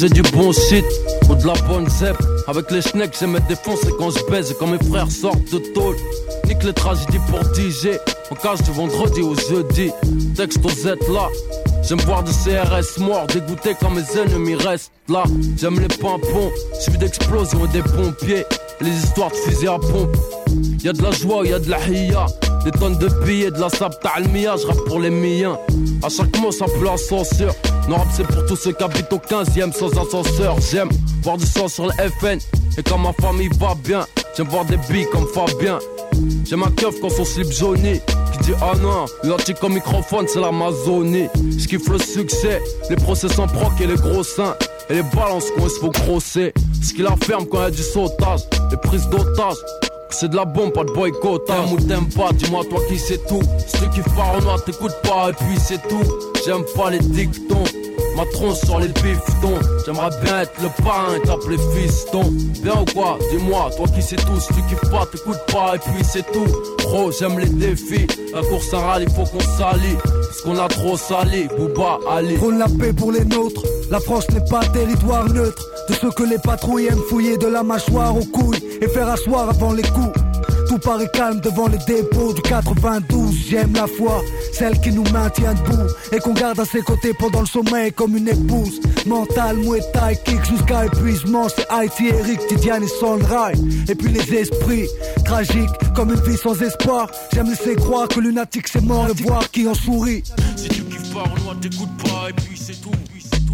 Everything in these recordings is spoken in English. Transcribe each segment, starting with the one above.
j'ai du bon shit ou de la bonne zep. Avec les schnecks, j'aime être défoncé quand je baise quand mes frères sortent de tôle. Nique les tragédies pour DJ. On cache du vendredi au jeudi. Texte aux Z là. J'aime voir du CRS mort, dégoûté quand mes ennemis restent là. J'aime les pimpons, suivi d'explosions et des pompiers. Les histoires de fusils à pompe. Y'a de la joie, y'a de la hiya. Des tonnes de billets, de la sable talmia, je rappe pour les miens. À chaque mot, ça pleut ascenseur. Non, rap, c'est pour tous ceux qui habitent au 15ème sans ascenseur. J'aime voir du sang sur le FN. Et quand ma famille va bien, j'aime voir des billes comme Fabien. J'aime un keuf quand son slip jauni qui dit ah non, l'antique au microphone c'est l'Amazonie. Je kiffe le succès, les procès sans proc et les gros seins. Et les balances qu'on se faut grosser. Ce qui la ferme quand y a du sautage, les prises d'otages. C'est de la bombe, pas de boycott. T'aimes ou t'aimes pas, dis-moi toi qui c'est tout. Ceux qui font noir t'écoutes pas, et puis c'est tout. J'aime pas les dictons. Ma tronche sur les pistons. J'aimerais bien être le parrain et t'appeler fiston. Bien ou quoi? Dis-moi, toi qui sais tout. Si tu kiffes pas, t'écoutes pas et puis c'est tout. Bro, j'aime les défis. La course en rallye, faut qu'on s'allie. Parce qu'on a trop sali. Bouba, allez. Prône la paix pour les nôtres. La France n'est pas territoire neutre. De ceux que les patrouilles aiment fouiller de la mâchoire aux couilles et faire asseoir avant les coups. Tout paraît calme devant les dépôts du 92. J'aime la foi, celle qui nous maintient debout et qu'on garde à ses côtés pendant le sommeil comme une épouse. Mental, Muay kick jusqu'à épuisement. C'est Haïti, Eric, Tidiane et Sonrai. Et puis les esprits, tragiques comme une vie sans espoir. J'aime laisser croire que lunatique c'est mort et voir qui en sourit. Si tu kiffes pas, Renoir t'écoutes pas et puis c'est tout.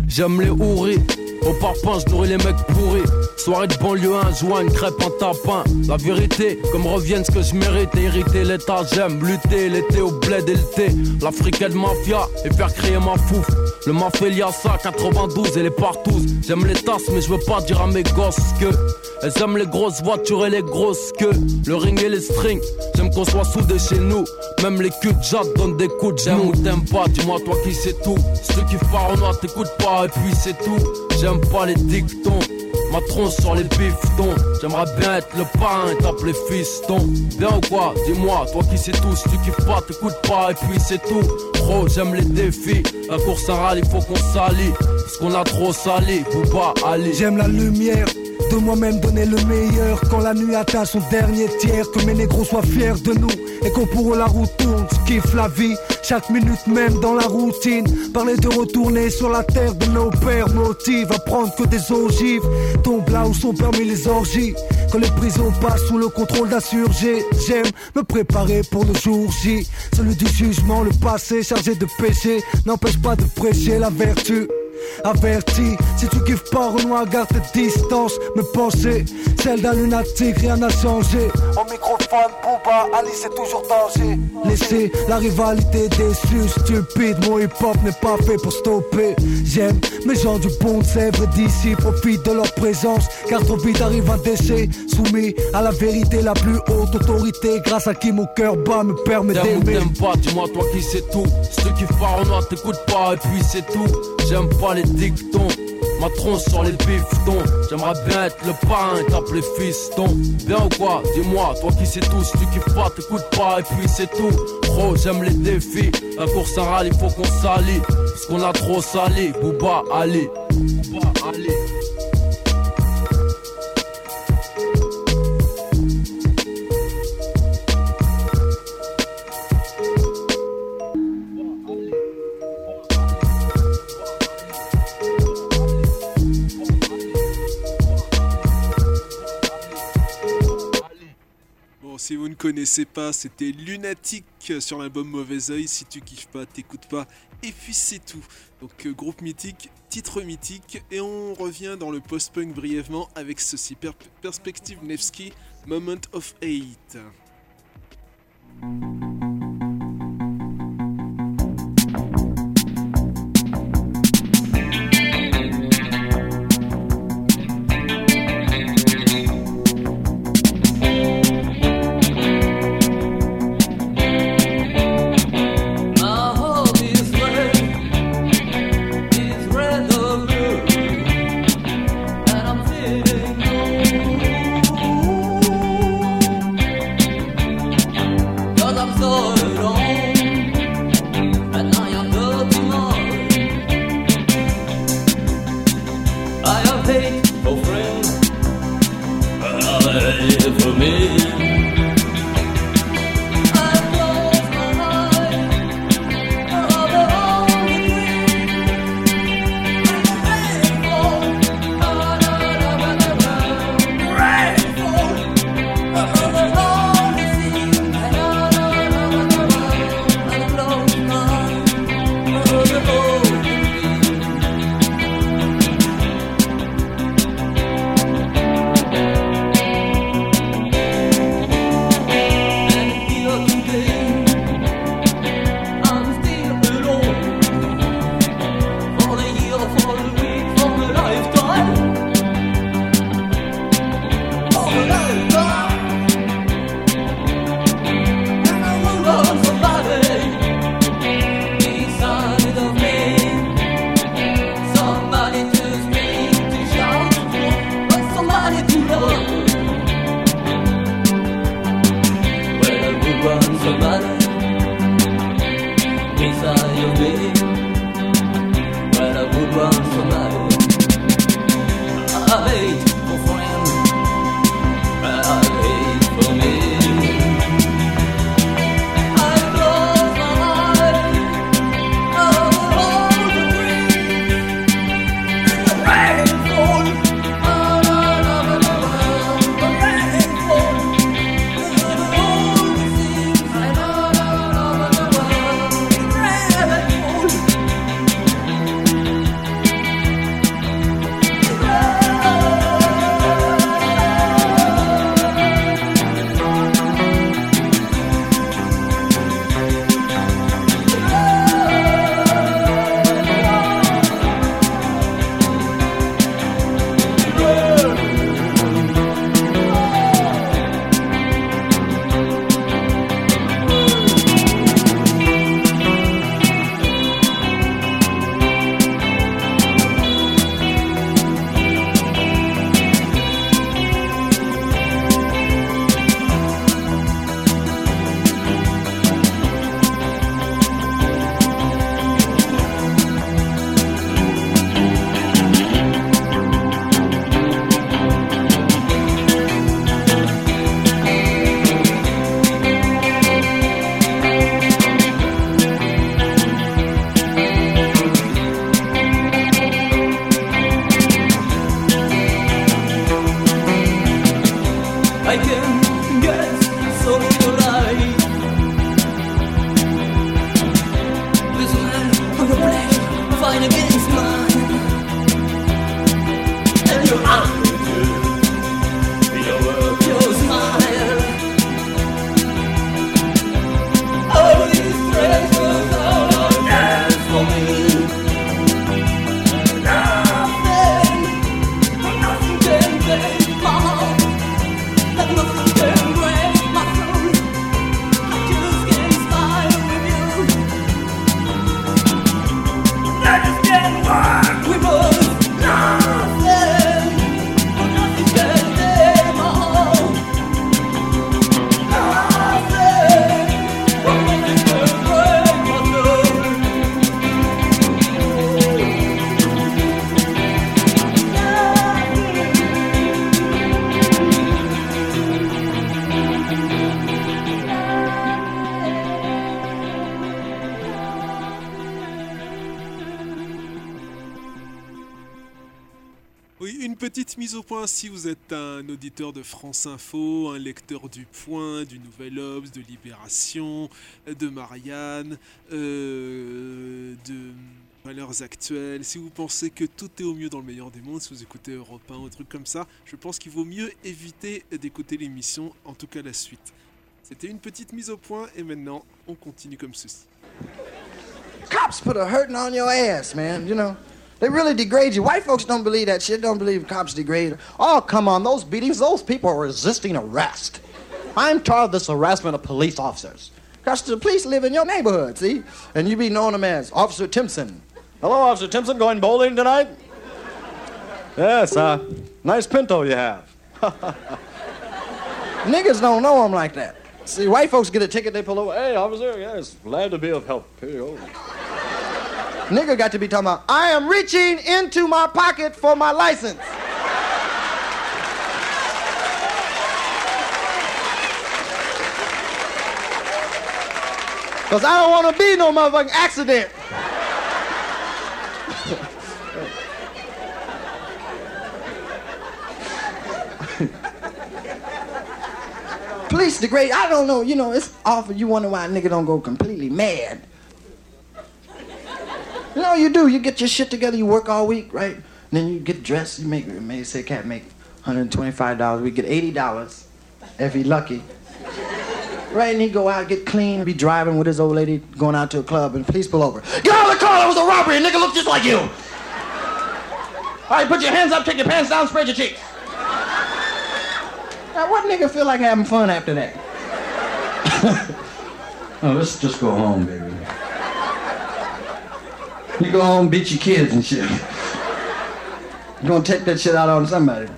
J'aime les houris. Au parpaing, je nourris les mecs pourris. Soirée de banlieue, un joint, une crêpe, un tapin. La vérité, comme revienne ce que je mérite. Hériter l'état, j'aime lutter l'été au bled et le thé. L'africaine mafia et faire créer ma fouf. Le mafia ça, 92 et les partous. J'aime les tasses, mais je veux pas dire à mes gosses que. Elles aiment les grosses voitures et les grosses queues. Le ring et les strings, j'aime qu'on soit soudés chez nous. Même les culs de donnent des coups de J'aime ou t'aimes pas, dis-moi toi qui sais tout. Ceux qui font noir t'écoutes pas et puis c'est tout. J'aime pas les dictons. Ma tronche sur les bifetons. J'aimerais bien être le parrain et t'appeler fiston. Bien ou quoi? Dis-moi, toi qui sais tout. Si tu kiffes pas, t'écoutes pas et puis c'est tout. Gros, j'aime les défis. La course en rallye, faut qu'on s'allie. Parce qu'on a trop sali. Faut pas aller. J'aime la lumière de moi-même donner le meilleur quand la nuit atteint son dernier tiers que mes négros soient fiers de nous et qu'on pour la route tourne kiffe la vie chaque minute même dans la routine. Parler de retourner sur la terre de nos pères. Motive à prendre que des ogives. Tombent là où sont permis les orgies. Quand les prisons passent sous le contrôle d'insurgés j'aime me préparer pour le jour J. Celui du jugement le passé chargé de péché n'empêche pas de prêcher la vertu Averti, si tu kiffes pas Renoir, garde tes distances. Me penser, celle d'un lunatique, rien n'a changé. Au microphone, Booba, Alice c'est toujours danger. Laissez la rivalité déçue, stupide. Mon hip hop n'est pas fait pour stopper. J'aime mes gens du pont de Sèvres d'ici, profite de leur présence. Car trop vite arrive un déchet, soumis à la vérité, la plus haute autorité. Grâce à qui mon cœur bat me permet d'aimer. T'aimes pas, dis-moi toi qui sais tout. Ceux qui font Renoir t'écoutes pas et puis c'est tout. J'aime pas les dictons. Ma tronche sur les bifetons. J'aimerais bien être le parrain et t'appeler fiston. Bien ou quoi? Dis-moi, toi qui sais tout. Si tu kiffes pas, t'écoutes pas et puis c'est tout. Gros, j'aime les défis. La course en rallye, faut qu'on s'allie. Parce qu'on a trop sali. Bouba, allez. Bouba, allez. Si vous ne connaissez pas, c'était Lunatic sur l'album Mauvais Oeil. Si tu kiffes pas, t'écoutes pas. Et puis c'est tout. Donc euh, groupe mythique, titre mythique. Et on revient dans le post-punk brièvement avec ceci. Perspective Nevsky, Moment of Hate. Si vous êtes un auditeur de France Info, un lecteur du Point, du Nouvel Obs, de Libération, de Marianne, euh, de Valeurs Actuelles, si vous pensez que tout est au mieux dans le meilleur des mondes, si vous écoutez Europe 1 ou un truc comme ça, je pense qu'il vaut mieux éviter d'écouter l'émission, en tout cas la suite. C'était une petite mise au point et maintenant on continue comme ceci. Cops put a hurting on your ass, man, you know. They really degrade you. White folks don't believe that shit, don't believe cops degrade. Oh, come on, those beatings, those people are resisting arrest. I'm tired of this harassment of police officers. Because the police live in your neighborhood, see? And you be knowing them as Officer Timpson. Hello, Officer Timpson, going bowling tonight? yes, uh, nice pinto you have. Niggas don't know them like that. See, white folks get a ticket, they pull over. Hey, officer, yes, glad to be of help. Here you go. Nigga got to be talking about, I am reaching into my pocket for my license. Because I don't want to be no motherfucking accident. Police degrade, I don't know, you know, it's awful. You wonder why a nigga don't go completely mad. You know, you do. You get your shit together. You work all week, right? And then you get dressed. You make, may say, can't make $125. We get $80 if he lucky. Right, and he go out, get clean, be driving with his old lady, going out to a club, and police pull over. Get out of the car, that was a robbery, a nigga look just like you. All right, put your hands up, take your pants down, spread your cheeks. Now, what nigga feel like having fun after that? oh, let's just go home, baby. You go home, beat your kids and shit. You're gonna take that shit out on somebody.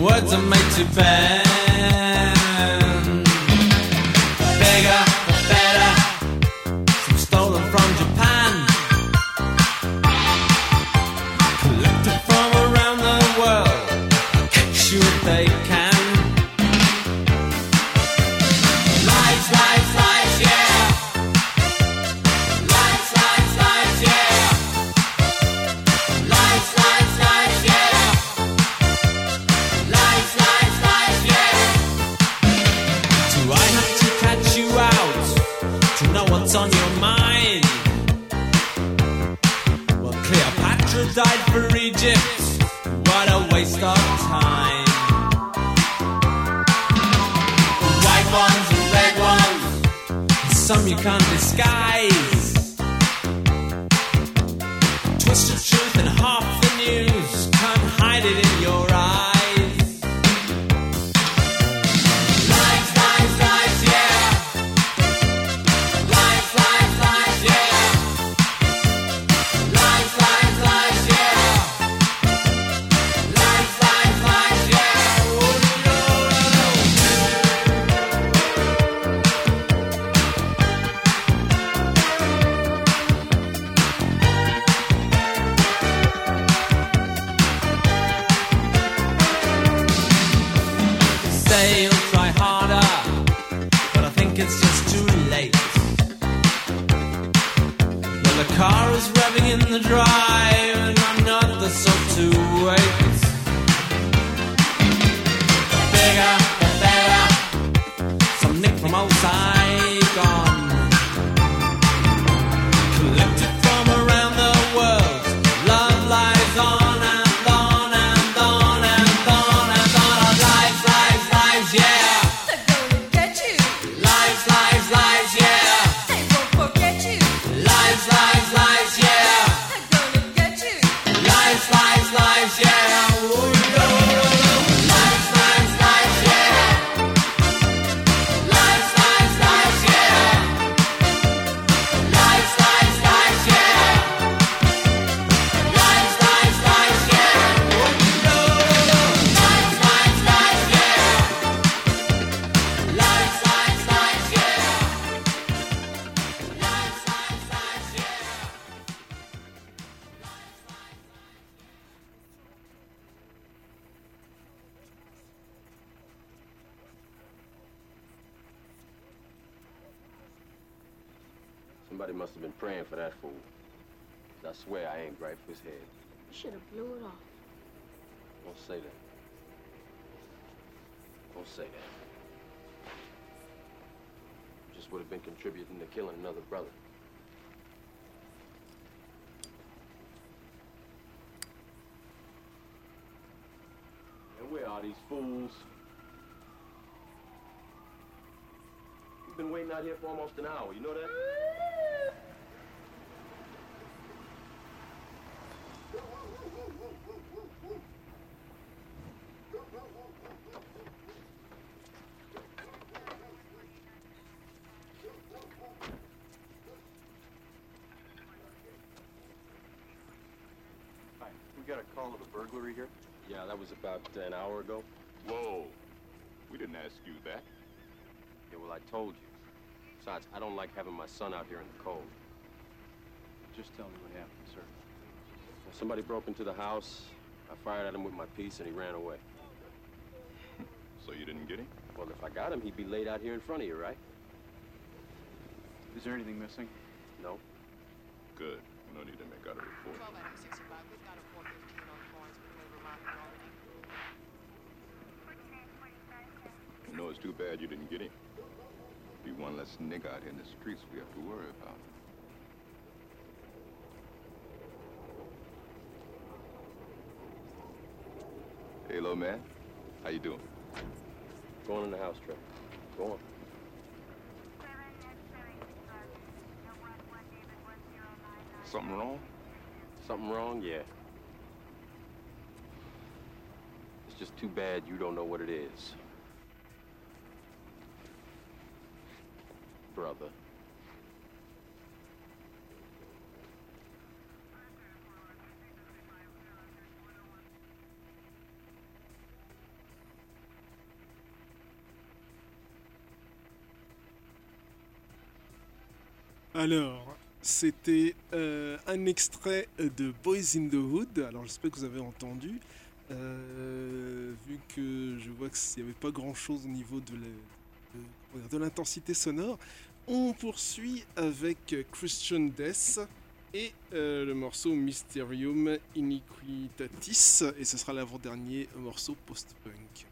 Words are made to bend. I swear I ain't gripe his head. You Should have blew it off. Don't say that. Don't say that. Just would have been contributing to killing another brother. And where are these fools? We've been waiting out here for almost an hour, you know that? Ah. We got a call of a burglary here. Yeah, that was about an hour ago. Whoa. We didn't ask you that. Yeah, well, I told you. Besides, I don't like having my son out here in the cold. Just tell me what happened, sir. Well, somebody broke into the house. I fired at him with my piece, and he ran away. So you didn't get him? Well, if I got him, he'd be laid out here in front of you, right? Is there anything missing? No. Good. No need to make out a report. 12 out of 65. We've got a 415 on Florence between Vermont and Albany. You know, it's too bad you didn't get him. Be one less nigga out here in the streets we have to worry about. Hey, little man. How you doing? Going in the house, Trey. Go on. Something wrong? Something wrong? Yeah. It's just too bad you don't know what it is. Alors, c'était euh, un extrait de Boys in the Hood. Alors, j'espère que vous avez entendu. Euh, vu que je vois qu'il n'y avait pas grand chose au niveau de l'intensité sonore, on poursuit avec Christian Death et euh, le morceau Mysterium Iniquitatis. Et ce sera l'avant-dernier morceau post-punk.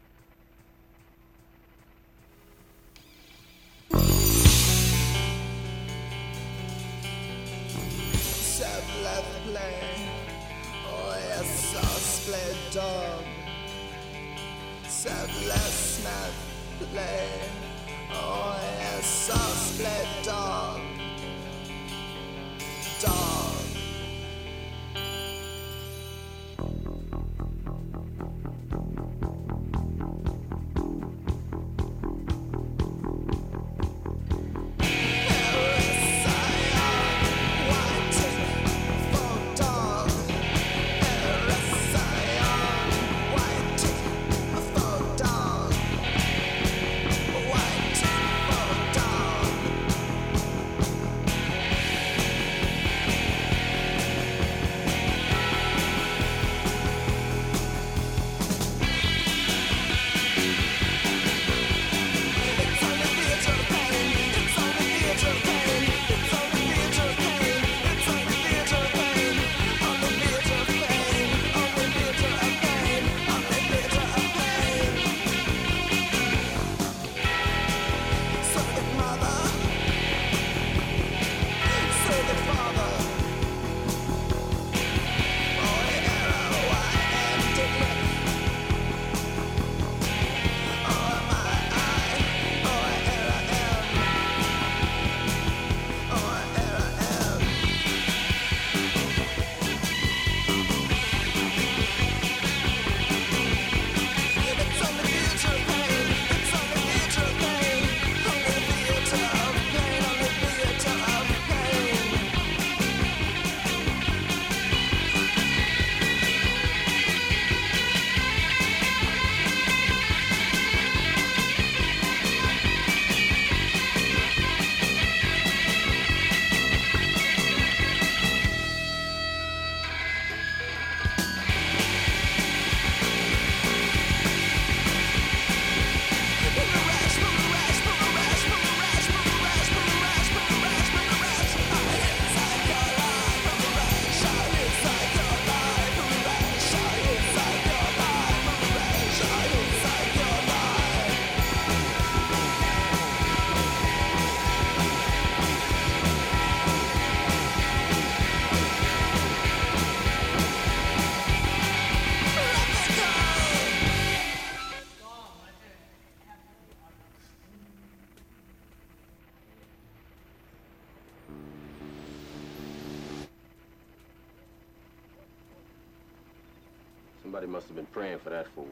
For that fool.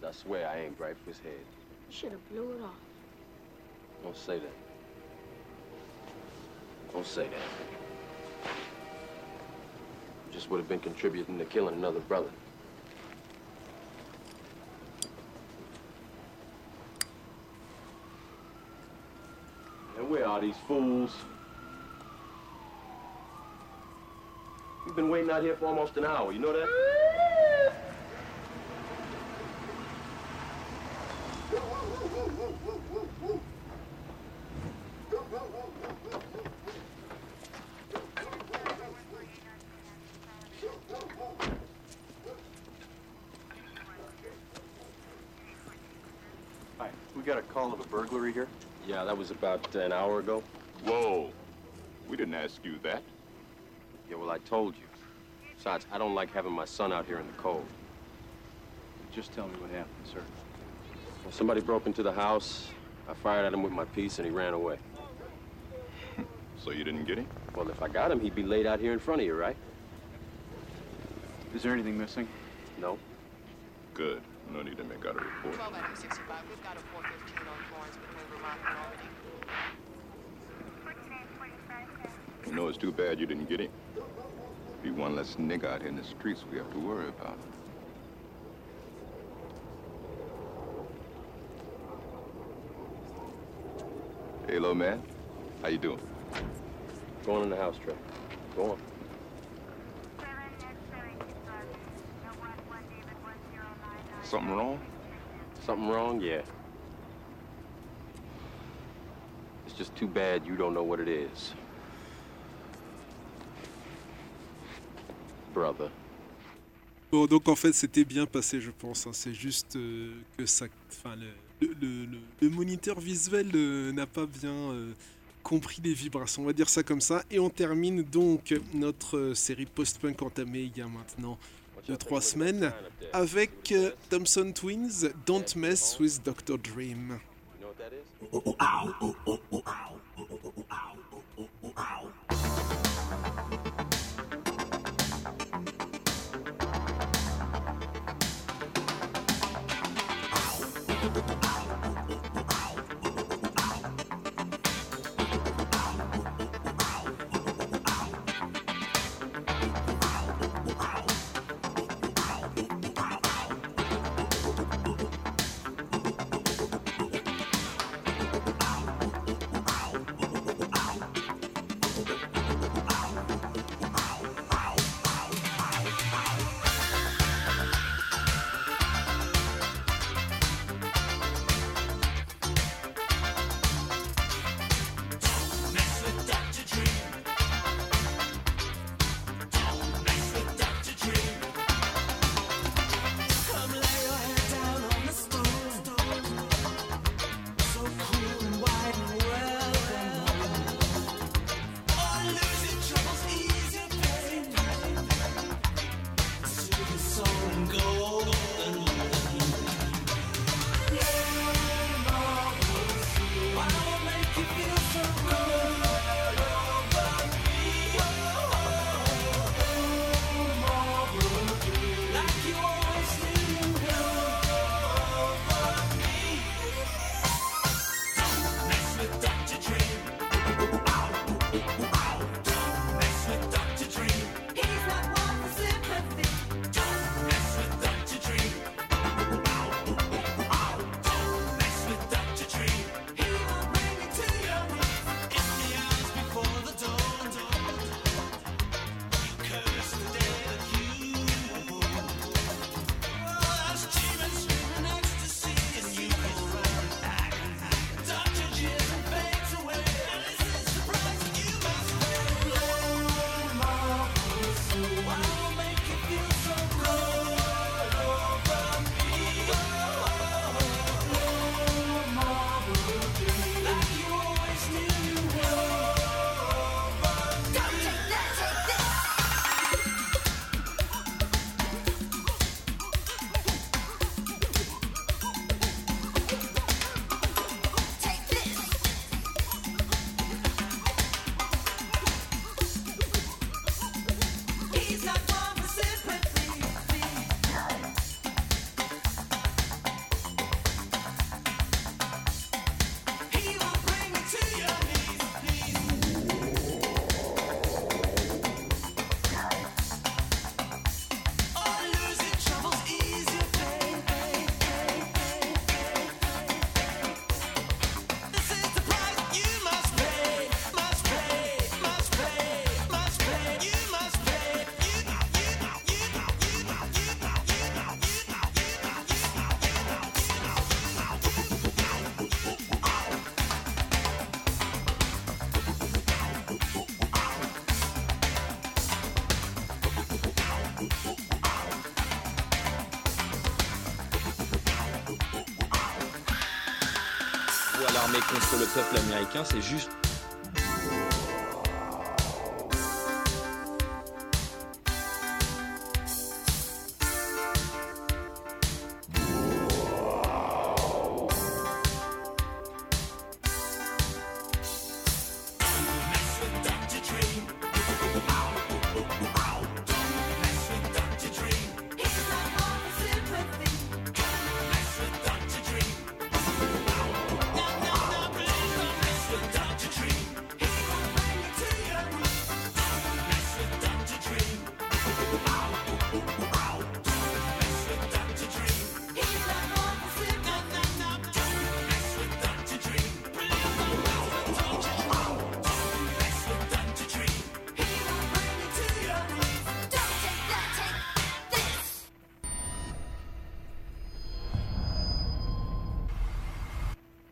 'Cause I swear I ain't right for his head. You should have blew it off. Don't say that. Don't say that. I'm just just would have been contributing to killing another brother. And where are these fools? We've been waiting out here for almost an hour, you know that? Hi, we got a call of a burglary here. Yeah, that was about an hour ago. Whoa. We didn't ask you that. Yeah, well, I told you. Besides, I don't like having my son out here in the cold. Just tell me what happened, sir. Well, somebody broke into the house. I fired at him with my piece and he ran away. So you didn't get him? Well, if I got him, he'd be laid out here in front of you, right? Is there anything missing? No. Good. No need to make out a report. 12 Adam 65. We've got a 415 You know, it's too bad you didn't get him. Be one less nigga out here in the streets we have to worry about. Hey, little man. How you doing? Going in the house, Trey. Go on. Something wrong? Something wrong? Yeah. Just too bad you don't know what it is. Brother. Bon, donc en fait, c'était bien passé, je pense. hein. C'est juste euh, que ça. Enfin, le, moniteur visuel euh, n'a pas bien euh, compris les vibrations, on va dire ça comme ça. Et on termine donc notre série post-punk entamée il y a maintenant 2-3 semaines avec Thompson Twins, Don't Mess with Dr. Dream. You know what that is? Ow. C'est juste.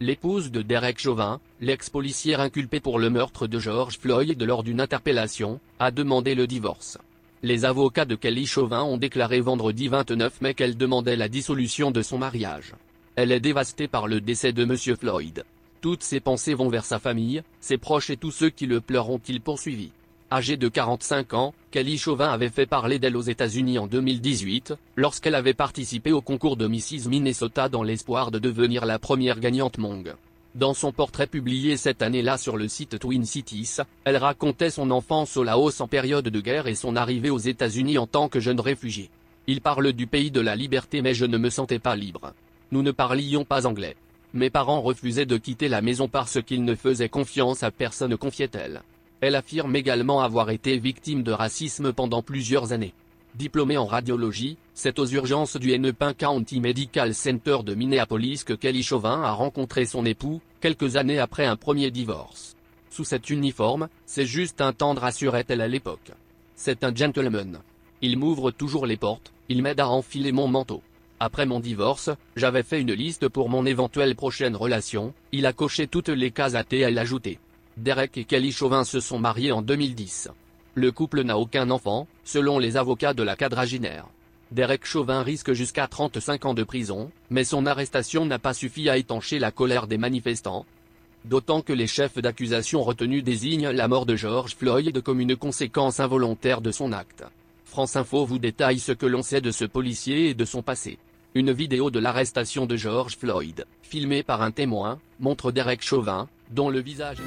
L'épouse de Derek Chauvin, l'ex-policière inculpée pour le meurtre de George Floyd lors d'une interpellation, a demandé le divorce. Les avocats de Kelly Chauvin ont déclaré vendredi 29 mai qu'elle demandait la dissolution de son mariage. Elle est dévastée par le décès de Monsieur Floyd. Toutes ses pensées vont vers sa famille, ses proches et tous ceux qui le pleurent ont-ils poursuivi. Âgée de 45 ans, Kelly Chauvin avait fait parler d'elle aux États-Unis en 2018, lorsqu'elle avait participé au concours de Mrs Minnesota dans l'espoir de devenir la première gagnante Mong. Dans son portrait publié cette année-là sur le site Twin Cities, elle racontait son enfance au Laos en période de guerre et son arrivée aux États-Unis en tant que jeune réfugiée. Il parle du pays de la liberté mais je ne me sentais pas libre. Nous ne parlions pas anglais. Mes parents refusaient de quitter la maison parce qu'ils ne faisaient confiance à personne confiait-elle. Elle affirme également avoir été victime de racisme pendant plusieurs années. Diplômée en radiologie, c'est aux urgences du Hennepin County Medical Center de Minneapolis que Kelly Chauvin a rencontré son époux, quelques années après un premier divorce. Sous cet uniforme, c'est juste un tendre assurait-elle à l'époque. C'est un gentleman. Il m'ouvre toujours les portes, il m'aide à enfiler mon manteau. Après mon divorce, j'avais fait une liste pour mon éventuelle prochaine relation, il a coché toutes les cases à et elle ajouté. Derek et Kelly Chauvin se sont mariés en 2010. Le couple n'a aucun enfant, selon les avocats de la quadraginaire. Derek Chauvin risque jusqu'à 35 ans de prison, mais son arrestation n'a pas suffi à étancher la colère des manifestants. D'autant que les chefs d'accusation retenus désignent la mort de George Floyd comme une conséquence involontaire de son acte. France Info vous détaille ce que l'on sait de ce policier et de son passé. Une vidéo de l'arrestation de George Floyd, filmée par un témoin, montre Derek Chauvin, dont le visage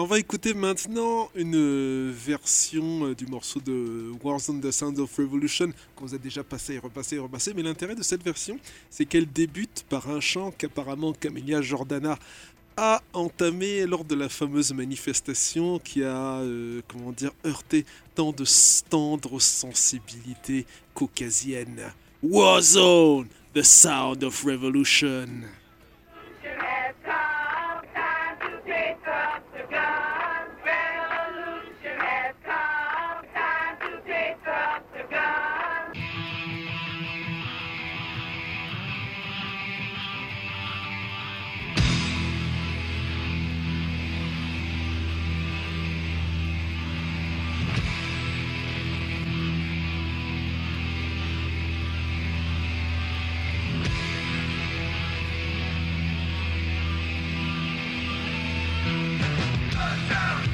On va écouter maintenant une euh, version euh, du morceau de Warzone The Sound of Revolution qu'on vous a déjà passé et repassé et repassé. Mais l'intérêt de cette version, c'est qu'elle débute par un chant qu'apparemment Camélia Jordana a entamé lors de la fameuse manifestation qui a, euh, comment dire, heurté tant de tendres sensibilités caucasiennes. Warzone, The Sound of Revolution. down.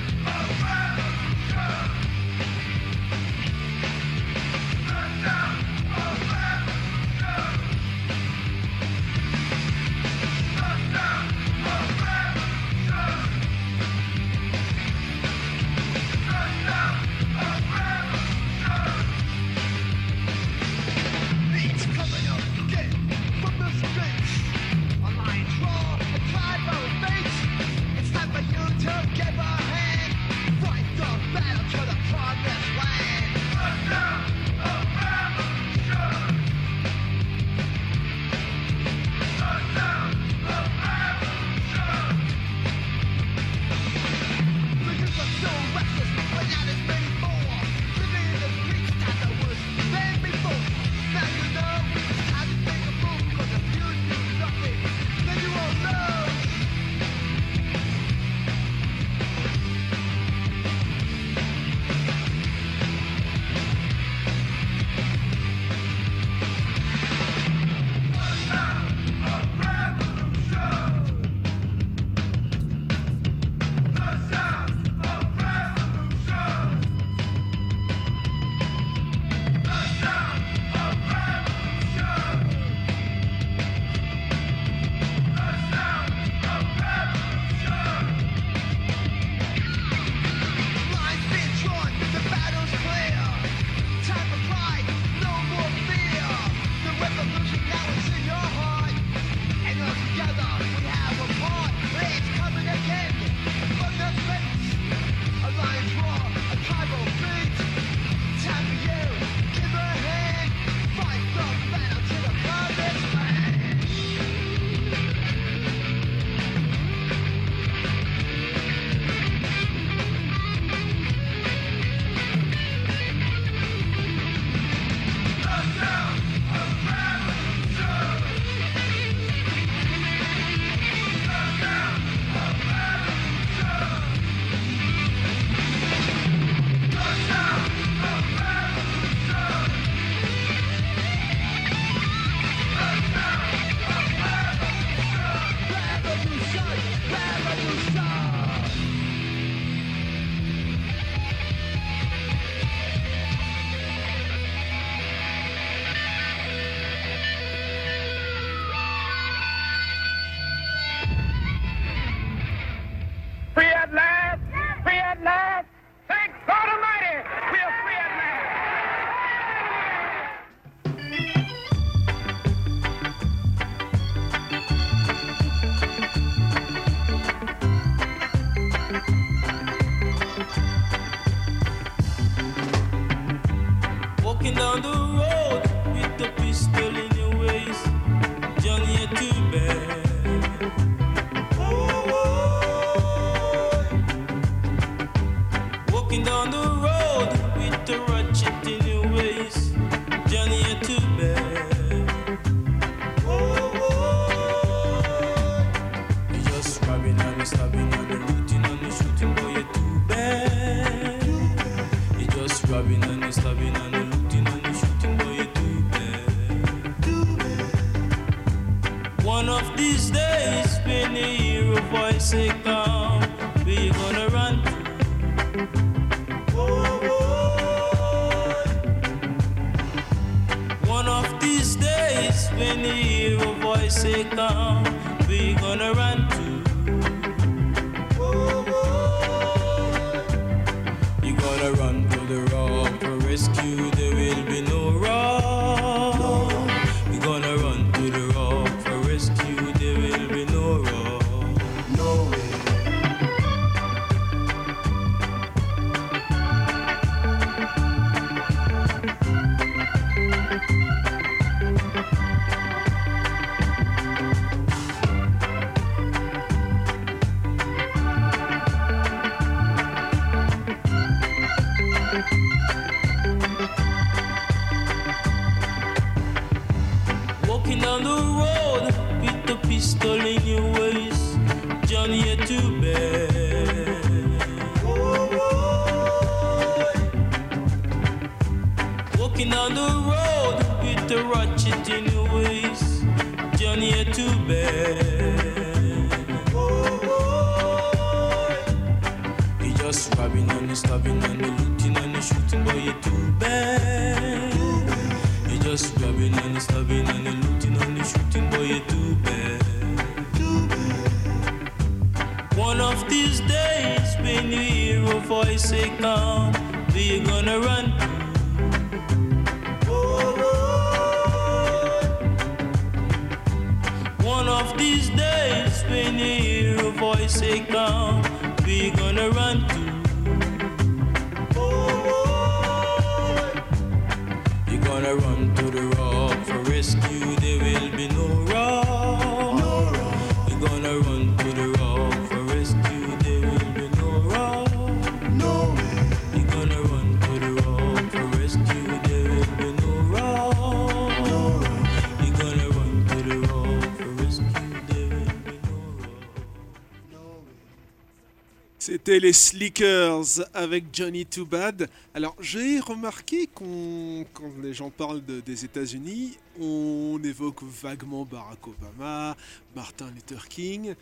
C'était les Slickers avec Johnny Too Bad. Alors j'ai remarqué qu'on, quand les gens parlent de- des États-Unis, on évoque vaguement Barack Obama, Martin Luther King,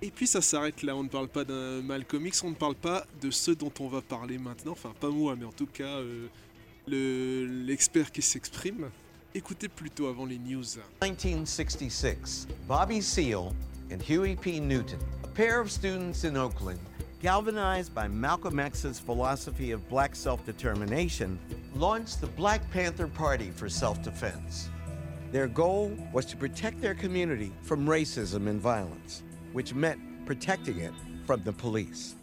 et puis ça s'arrête là. On ne parle pas d'un Malcolm X, on ne parle pas de ceux dont on va parler maintenant. Enfin pas moi, mais en tout cas euh, le- l'expert qui s'exprime. Écoutez plutôt avant les news. 1966, Bobby Seale and Huey P. Newton, a pair of students in Oakland, galvanized by Malcolm X's philosophy of black self determination, launched the Black Panther Party for self defense. Their goal was to protect their community from racism and violence, which meant protecting it from the police.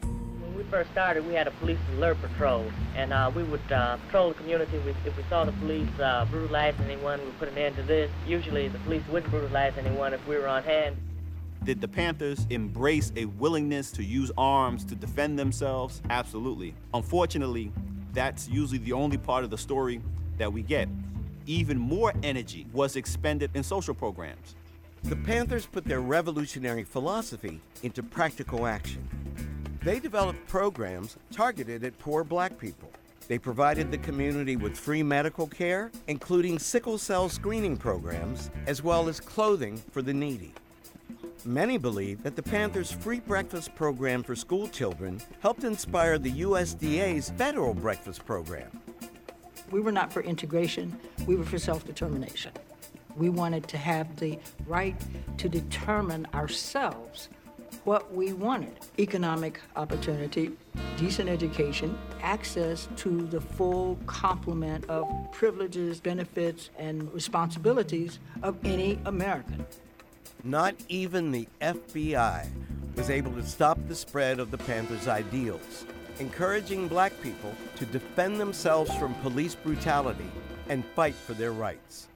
When we first started, we had a police alert patrol, and uh, we would uh, patrol the community. If we saw the police uh, brutalizing anyone, we would put an end to this. Usually, the police wouldn't brutalize anyone if we were on hand. Did the Panthers embrace a willingness to use arms to defend themselves? Absolutely. Unfortunately, that's usually the only part of the story that we get. Even more energy was expended in social programs. The Panthers put their revolutionary philosophy into practical action. They developed programs targeted at poor black people. They provided the community with free medical care, including sickle cell screening programs, as well as clothing for the needy. Many believe that the Panthers' free breakfast program for school children helped inspire the USDA's federal breakfast program. We were not for integration, we were for self determination. We wanted to have the right to determine ourselves what we wanted economic opportunity, decent education, access to the full complement of privileges, benefits, and responsibilities of any American. Not even the FBI was able to stop the spread of the Panthers' ideals, encouraging black people to defend themselves from police brutality and fight for their rights.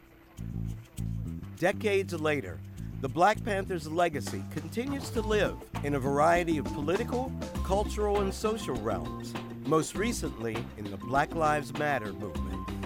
Decades later, the Black Panthers' legacy continues to live in a variety of political, cultural, and social realms, most recently in the Black Lives Matter movement.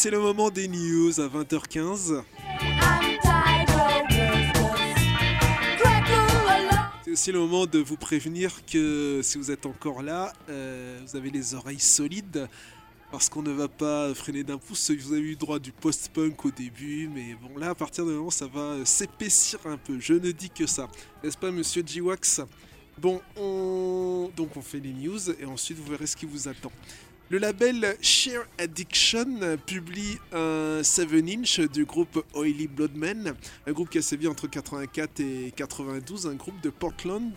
C'est le moment des news à 20h15. I'm tired of restless. Crackle along. C'est aussi le moment de vous prévenir que si vous êtes encore là, euh, vous avez les oreilles solides. Parce qu'on ne va pas freiner d'un pouce. Vous avez eu droit du post-punk au début, mais bon, là, à partir de moment, ça va s'épaissir un peu. Je ne dis que ça. N'est-ce pas, monsieur G-Wax? Bon, on... donc on fait les news et ensuite vous verrez ce qui vous attend. Le label Sheer Addiction publie un 7-inch du groupe Oily Bloodmen, un groupe qui a sévi entre 84 et 92, un groupe de Portland,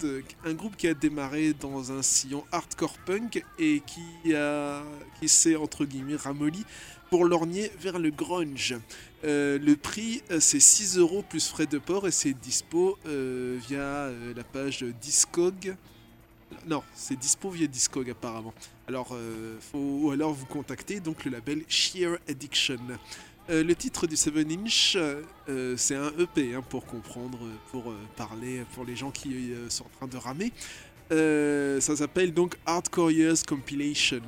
un groupe qui a démarré dans un sillon hardcore punk et qui, s'est entre guillemets ramolli pour lorgner vers le grunge. Euh, le prix, c'est 6 euros plus frais de port et c'est dispo euh, via euh, la page Discog. Non, c'est dispo via Discog apparemment. Alors, euh, ou alors vous contactez donc le label Sheer Addiction. Euh, le titre du 7 inch, euh, c'est un EP hein, pour comprendre, pour parler pour les gens qui sont en train de ramer. Ça s'appelle donc Hardcore Years Compilation.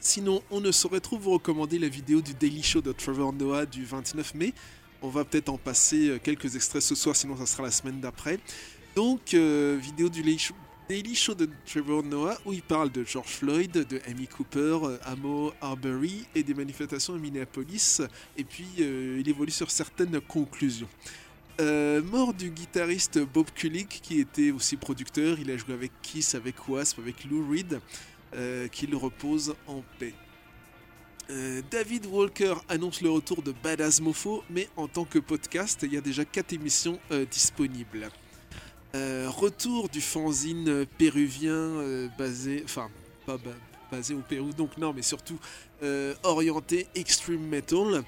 Sinon, on ne saurait trop vous recommander la vidéo du Daily Show de Trevor Noah du 29 mai. On va peut-être en passer quelques extraits ce soir, sinon ça sera la semaine d'après. Donc, vidéo du Daily Show, de Trevor Noah où il parle de George Floyd, de Amy Cooper, euh, Amo Arbery et des manifestations à Minneapolis. Et puis, euh, il évolue sur certaines conclusions. Euh, mort du guitariste Bob Kulick qui était aussi producteur, il a joué avec Kiss, avec Wasp, avec Lou Reed, qu'il repose en paix. David Walker annonce le retour de Badass Mofo, mais en tant que podcast, il y a déjà 4 émissions disponibles. Euh, retour du fanzine péruvien euh, basé, enfin pas ba- basé au Pérou, donc non, mais surtout euh, orienté extreme metal.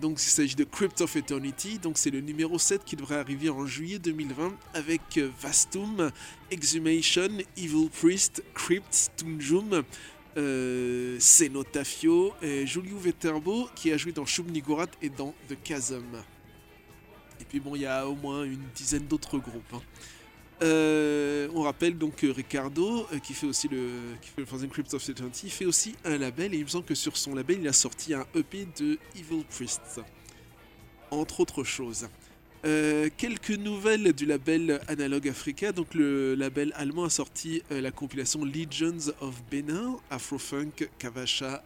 Donc il s'agit de Crypt of Eternity, donc c'est le numéro 7 qui devrait arriver en juillet 2020 avec Vastum, Exhumation, Evil Priest, Crypt, Tunjum, Cenotafio, et Julio Veterbo qui a joué dans Shub Nigorat et dans The Chasm. Et puis bon, il y a au moins une dizaine d'autres groupes. hein. Euh, on rappelle donc que Ricardo, euh, qui fait aussi le, qui fait le fanzine Crypt of Eternity, fait aussi un label et il me semble que sur son label il a sorti un EP de Evil Priests, entre autres choses. Euh, quelques nouvelles du label Analog Africa. Donc le label allemand a sorti la compilation Legions of Benin, Afrofunk, Kavasha,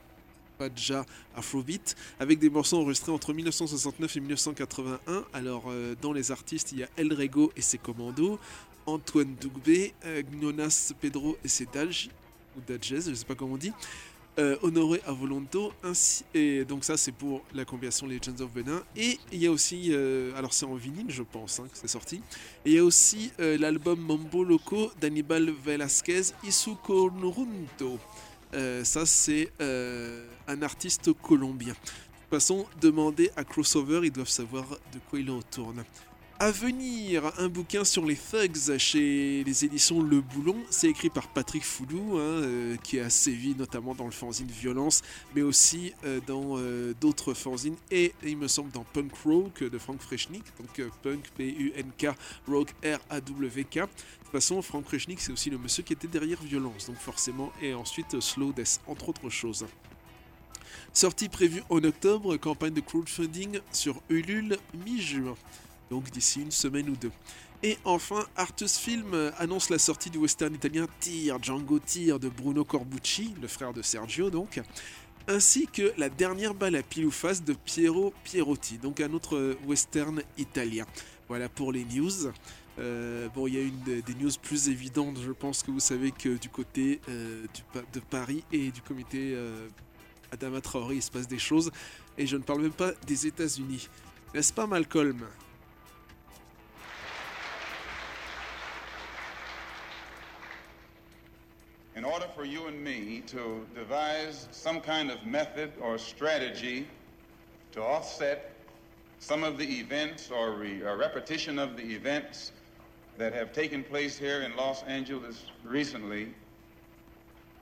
Fadja, Afrobeat, avec des morceaux enregistrés entre 1969 et 1981. Alors euh, dans les artistes, il y a El Rego et ses commandos, Antoine Dougbe, euh, Gnonas Pedro et ses Dalj, ou Dajez, je sais pas comment on dit, euh, Honoré Avolonto, ainsi, et donc ça c'est pour la compilation Legends of Benin. Et il y a aussi, euh, alors c'est en vinyle je pense hein, que c'est sorti, et il y a aussi euh, l'album Mambo Loco d'Anibal Velasquez, Isuko Nurunto. Euh, ça c'est euh, un artiste colombien. De toute façon, demandez à Crossover, ils doivent savoir de quoi il retourne. À venir, un bouquin sur les thugs chez les éditions Le Boulon. C'est écrit par Patrick Foulou, hein, euh, qui a sévi notamment dans le fanzine Violence, mais aussi euh, dans euh, d'autres fanzines, et il me semble dans Punk Rock de Frank Freshnik, donc Punk P-U-N-K, Rock R-A-W-K. De toute façon, Frank Freshnik, c'est aussi le monsieur qui était derrière Violence, donc forcément, et ensuite Slow Death, entre autres choses. Sortie prévue en octobre, campagne de crowdfunding sur Ulule mi-juin donc d'ici une semaine ou deux. Et enfin, Artus Film annonce la sortie du western italien Tir, Django Tir de Bruno Corbucci, le frère de Sergio donc, ainsi que La dernière balle à pile ou face de Piero Pierotti, donc un autre western italien. Voilà pour les news. Euh, bon, il y a une des news plus évidentes, je pense que vous savez que du côté euh, de Paris et du comité euh, Adama Traoré, il se passe des choses, et je ne parle même pas des États-Unis. N'est-ce pas, Malcolm? In order for you and me to devise some kind of method or strategy to offset some of the events or re- a repetition of the events that have taken place here in Los Angeles recently,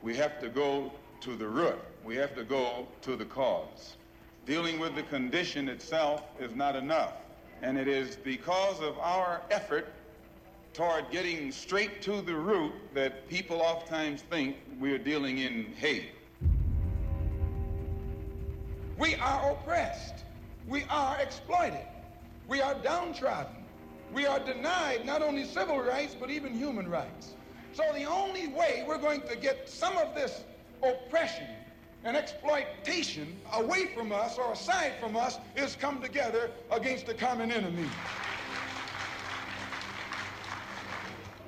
we have to go to the root. We have to go to the cause. Dealing with the condition itself is not enough. And it is because of our effort toward getting straight to the root that people oftentimes think we're dealing in hate. We are oppressed. We are exploited. We are downtrodden. We are denied not only civil rights, but even human rights. So the only way we're going to get some of this oppression and exploitation away from us or aside from us is come together against the common enemy.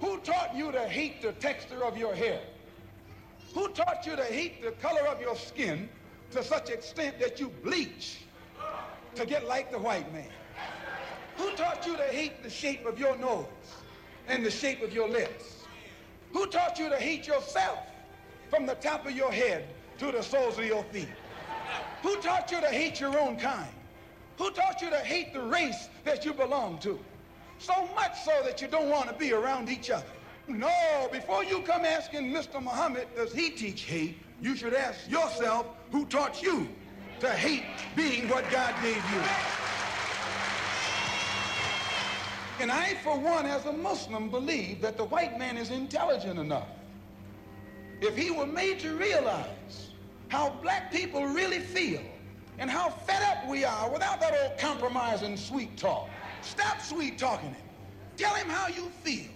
Who taught you to hate the texture of your hair? Who taught you to hate the color of your skin to such extent that you bleach to get like the white man? Who taught you to hate the shape of your nose and the shape of your lips? Who taught you to hate yourself from the top of your head to the soles of your feet? Who taught you to hate your own kind? Who taught you to hate the race that you belong to? So much so that you don't want to be around each other. No, before you come asking Mr. Muhammad, does he teach hate? You should ask yourself, who taught you to hate being what God gave you? And I, for one, as a Muslim, believe that the white man is intelligent enough. If he were made to realize how black people really feel and how fed up we are without that old compromise and sweet talk. Stop sweet talking him. Tell him how you feel.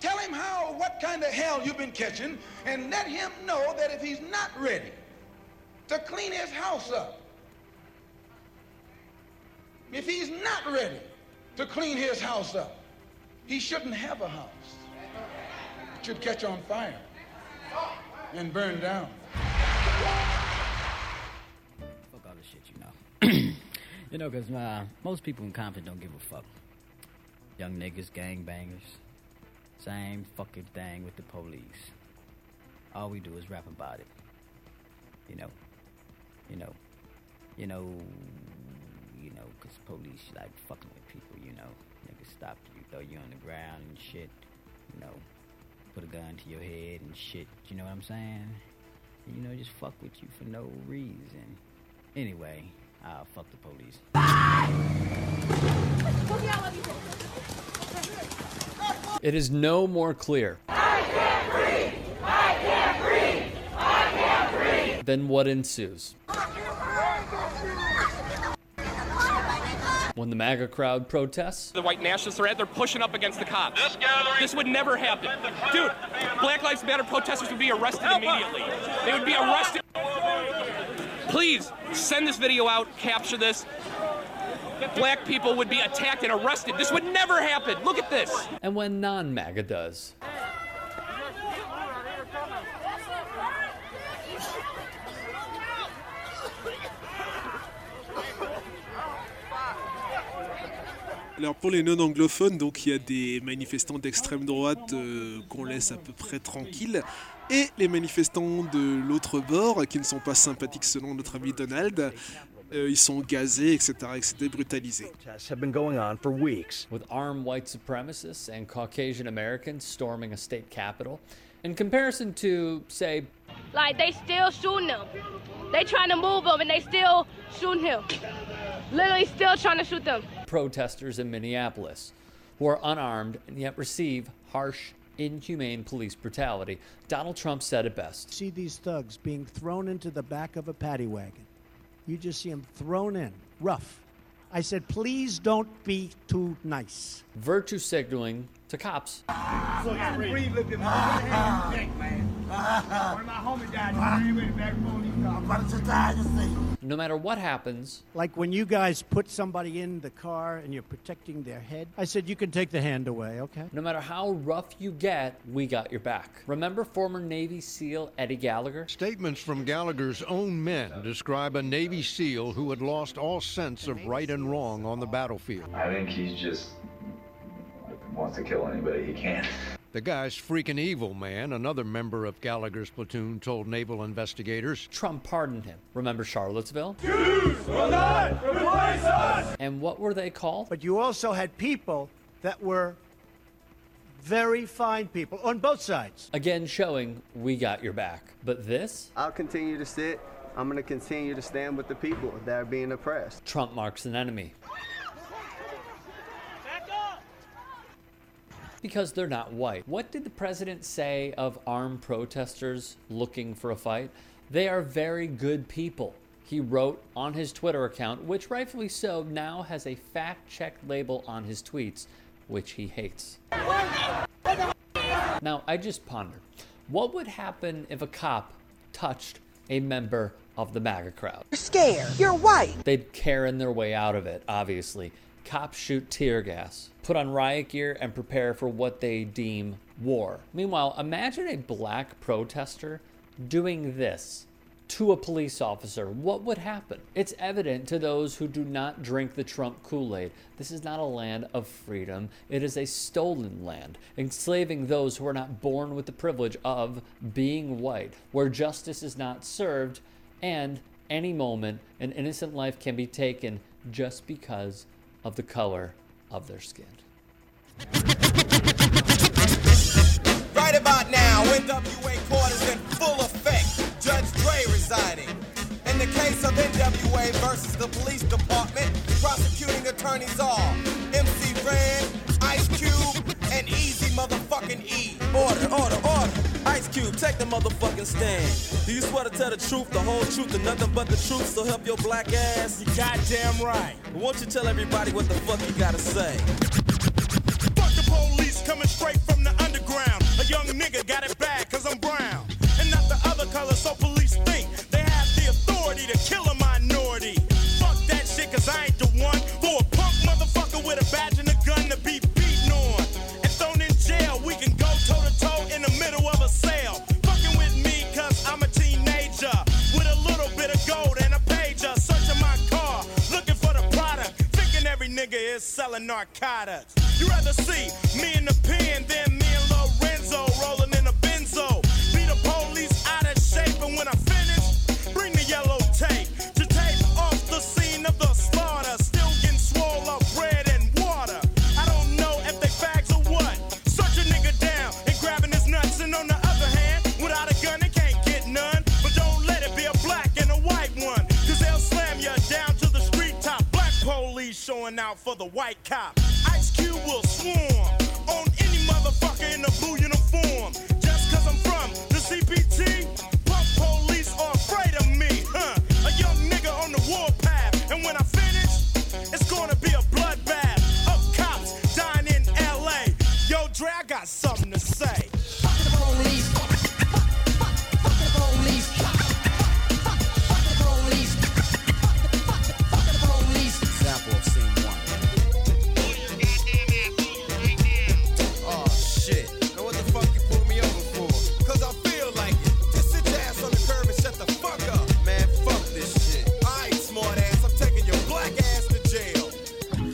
Tell him how, what kind of hell you've been catching, and let him know that if he's not ready to clean his house up, if he's not ready to clean his house up, he shouldn't have a house. It should catch on fire and burn down. You know, because uh, most people in Compton don't give a fuck. Young niggas, gangbangers. Same fucking thing with the police. All we do is rap about it. You know. You know. You know. You know, because police like fucking with people, you know. Niggas stop you, throw you on the ground and shit. You know. Put a gun to your head and shit. You know what I'm saying? you know, just fuck with you for no reason. Anyway, uh, fuck the police. It is no more clear than what ensues. When the MAGA crowd protests, The white nationalists are at, they're pushing up against the cops. This, would never happen. Dude, Black Lives Matter protesters would be arrested immediately. They would be arrested. Please send this video out, capture this. Black people would be attacked and arrested. This would never happen. Look at this. and when non MAGA does. Alors pour les non-anglophones, donc il y a des manifestants d'extrême droite euh, qu'on laisse à peu près tranquilles et les manifestants de l'autre bord qui ne sont pas sympathiques selon notre ami Donald. euh, ils sont gazés, etc., etc., brutalisés. Protests have been going on for weeks. With armed white supremacists and Caucasian Americans storming a state capitol. In comparison to, say, Like they still shooting him. They trying to move him and they still shooting him. Literally still trying to shoot them. protesters in Minneapolis, who are unarmed and yet receive harsh, inhumane police brutality. Donald Trump said it best. See these thugs being thrown into the back of a paddy wagon. You just see them thrown in, rough. I said, please don't be too nice. Virtue signaling to cops. So you breathe looking uh-huh. hard. man. Uh-huh. One of my homies died. You breathe back on these I'm about to die to see. No matter what happens, Like when you guys put somebody in the car and you're protecting their head, I said, you can take the hand away, okay? no matter how rough you get, we got your back. Remember former Navy SEAL Eddie Gallagher? Statements from Gallagher's own men describe a Navy SEAL who had lost all sense of right and wrong on the battlefield. I think he's just wants to kill anybody he can. The guy's freaking evil, man, another member of Gallagher's platoon told naval investigators. Trump pardoned him. Remember Charlottesville? will not replace us! And what were they called? But you also had people that were very fine people on both sides. Again, showing we got your back. But this? I'll continue to sit. I'm going to continue to stand with the people that are being oppressed. Trump marks an enemy. Because they're not white. What did the president say of armed protesters looking for a fight? They are very good people. He wrote on his Twitter account, which rightfully so now has a fact check label on his tweets, which he hates. Now, I just ponder what would happen if a cop touched a member of the MAGA crowd? You're scared. You're white. They'd Karen their way out of it, obviously. Cops shoot tear gas, put on riot gear, and prepare for what they deem war. Meanwhile, imagine a black protester doing this to a police officer, what would happen? It's evident to those who do not drink the Trump Kool Aid. This is not a land of freedom, it is a stolen land, enslaving those who are not born with the privilege of being white, where justice is not served, and any moment an innocent life can be taken just because of the color of their skin. Right about now, NWA court is in full effect. Judge Dre residing. In the case of NWA versus the police department, prosecuting attorneys are MC Ren, Ice Cube, and Eazy motherfucking E. Order, order, order. Ice Cube, take the motherfucking stand. Do you swear to tell the truth, the whole truth, and nothing but the truth, so help your black ass? You goddamn right. Won't you tell everybody what the fuck you gotta say? Fuck the police coming straight from the underground. A young nigga got it is selling narcotics. You rather see me in the pen than me and Lorenzo rolling in a benzo. Be the police out of shape, and when I finish, bring the yellow for the white cop.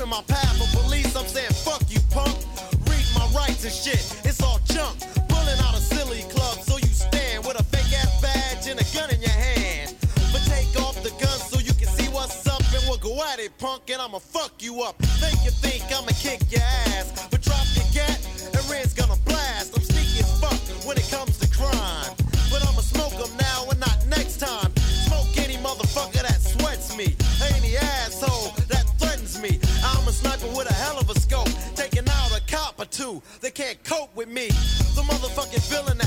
in my path. For police, I'm saying, fuck you, punk. Read my rights and shit, it's all junk. Pulling out a silly club, so you stand with a fake ass badge and a gun in your hand. But take off the gun so you can see what's up, and we'll go at it, punk, and I'ma fuck you up. Make you think I'ma kick your ass, but can't cope with me. The motherfucking villain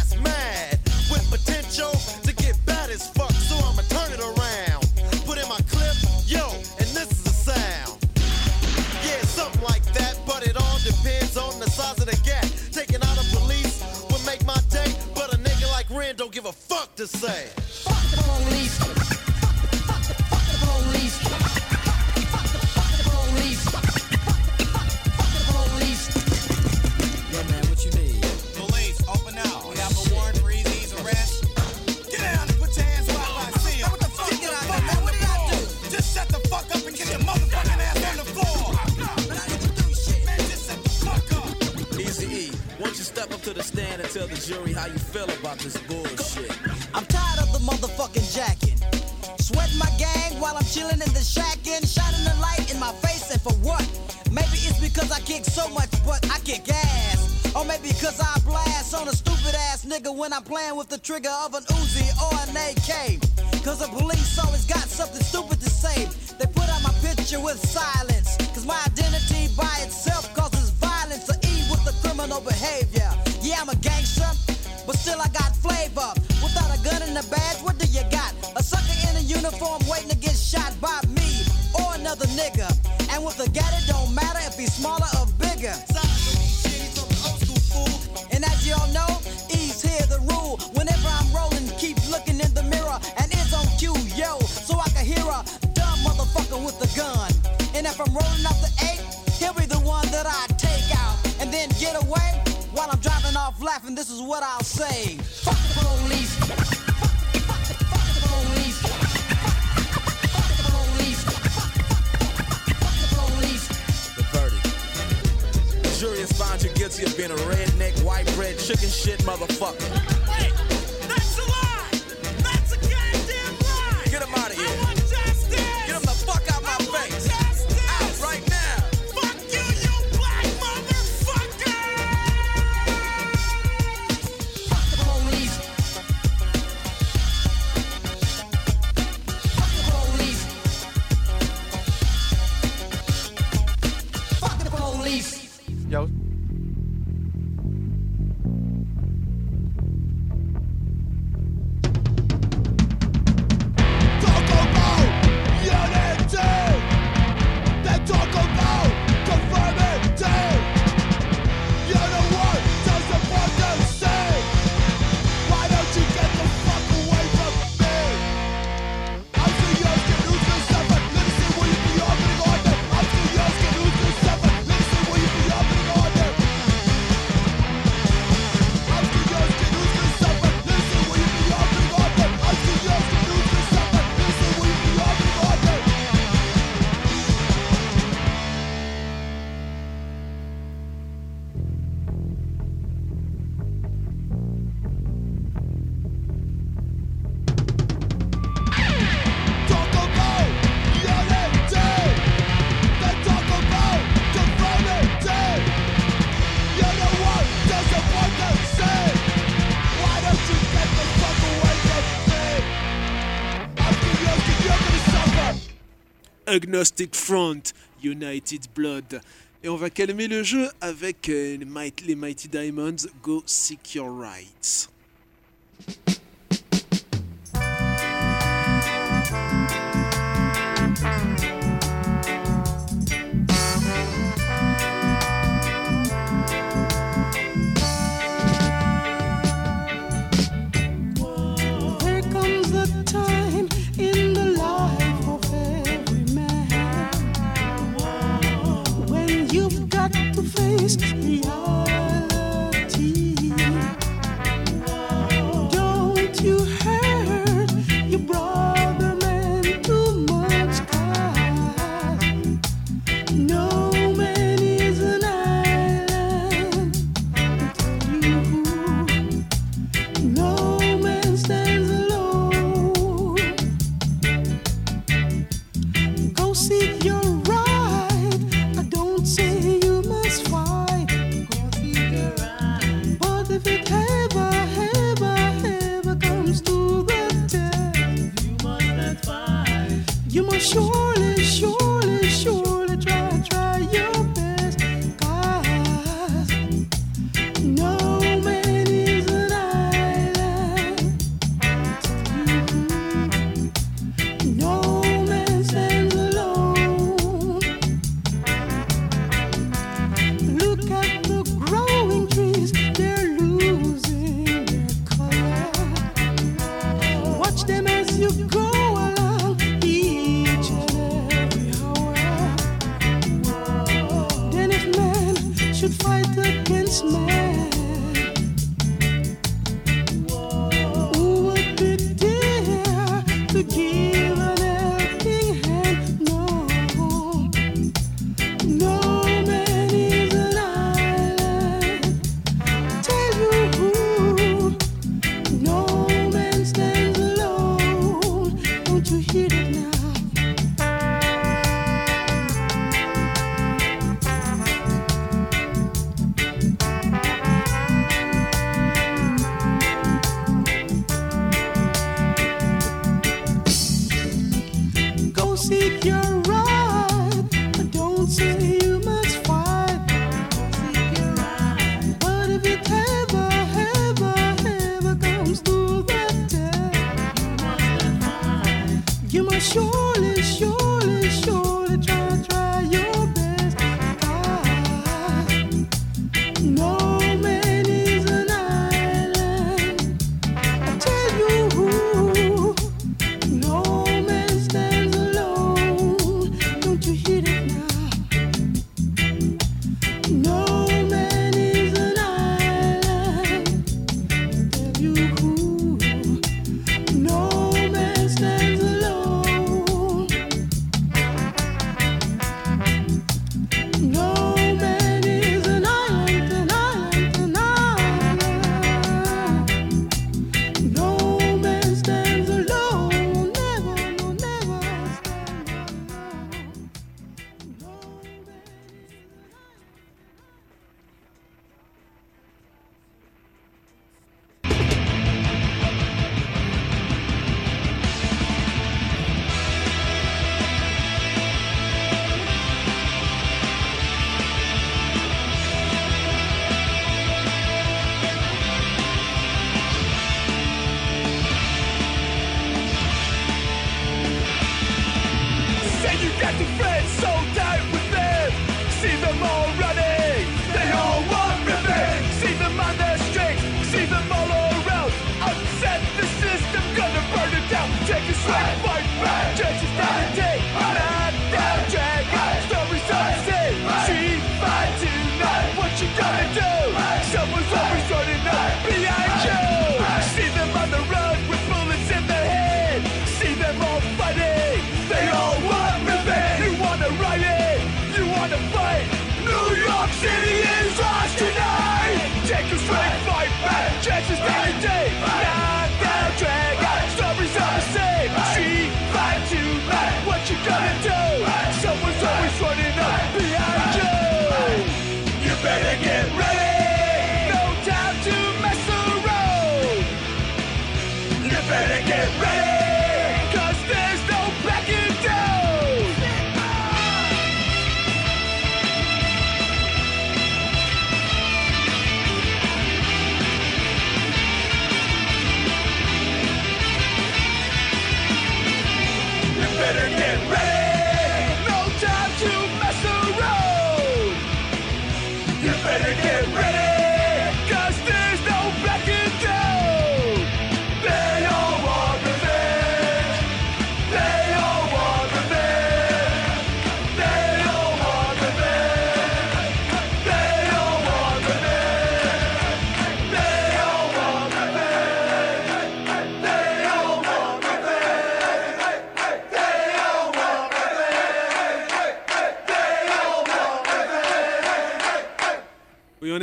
nigga when I'm playing with the trigger of an Uzi or an AK. Cause the police always got something stupid to say. They put out my picture with silence. and this is what I'll say. Fuck the police. The verdict. The jury has found you guilty of being a redneck, white bread, chicken shit motherfucker. Agnostic Front, United Blood. Et on va calmer le jeu avec euh, les Mighty Diamonds, Go Seek Your Rights. eyes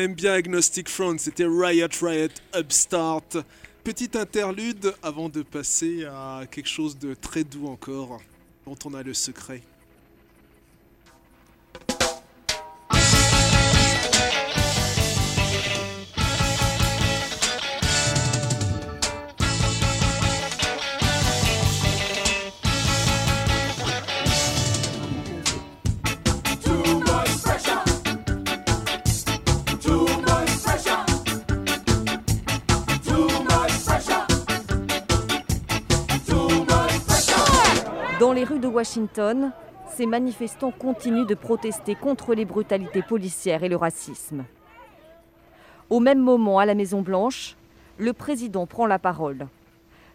aime bien Agnostic Front, c'était Riot Riot Upstart. Petite interlude avant de passer à quelque chose de très doux encore, dont on a le secret. Washington, ces manifestants continuent de protester contre les brutalités policières et le racisme. Au même moment, à la Maison-Blanche, le président prend la parole.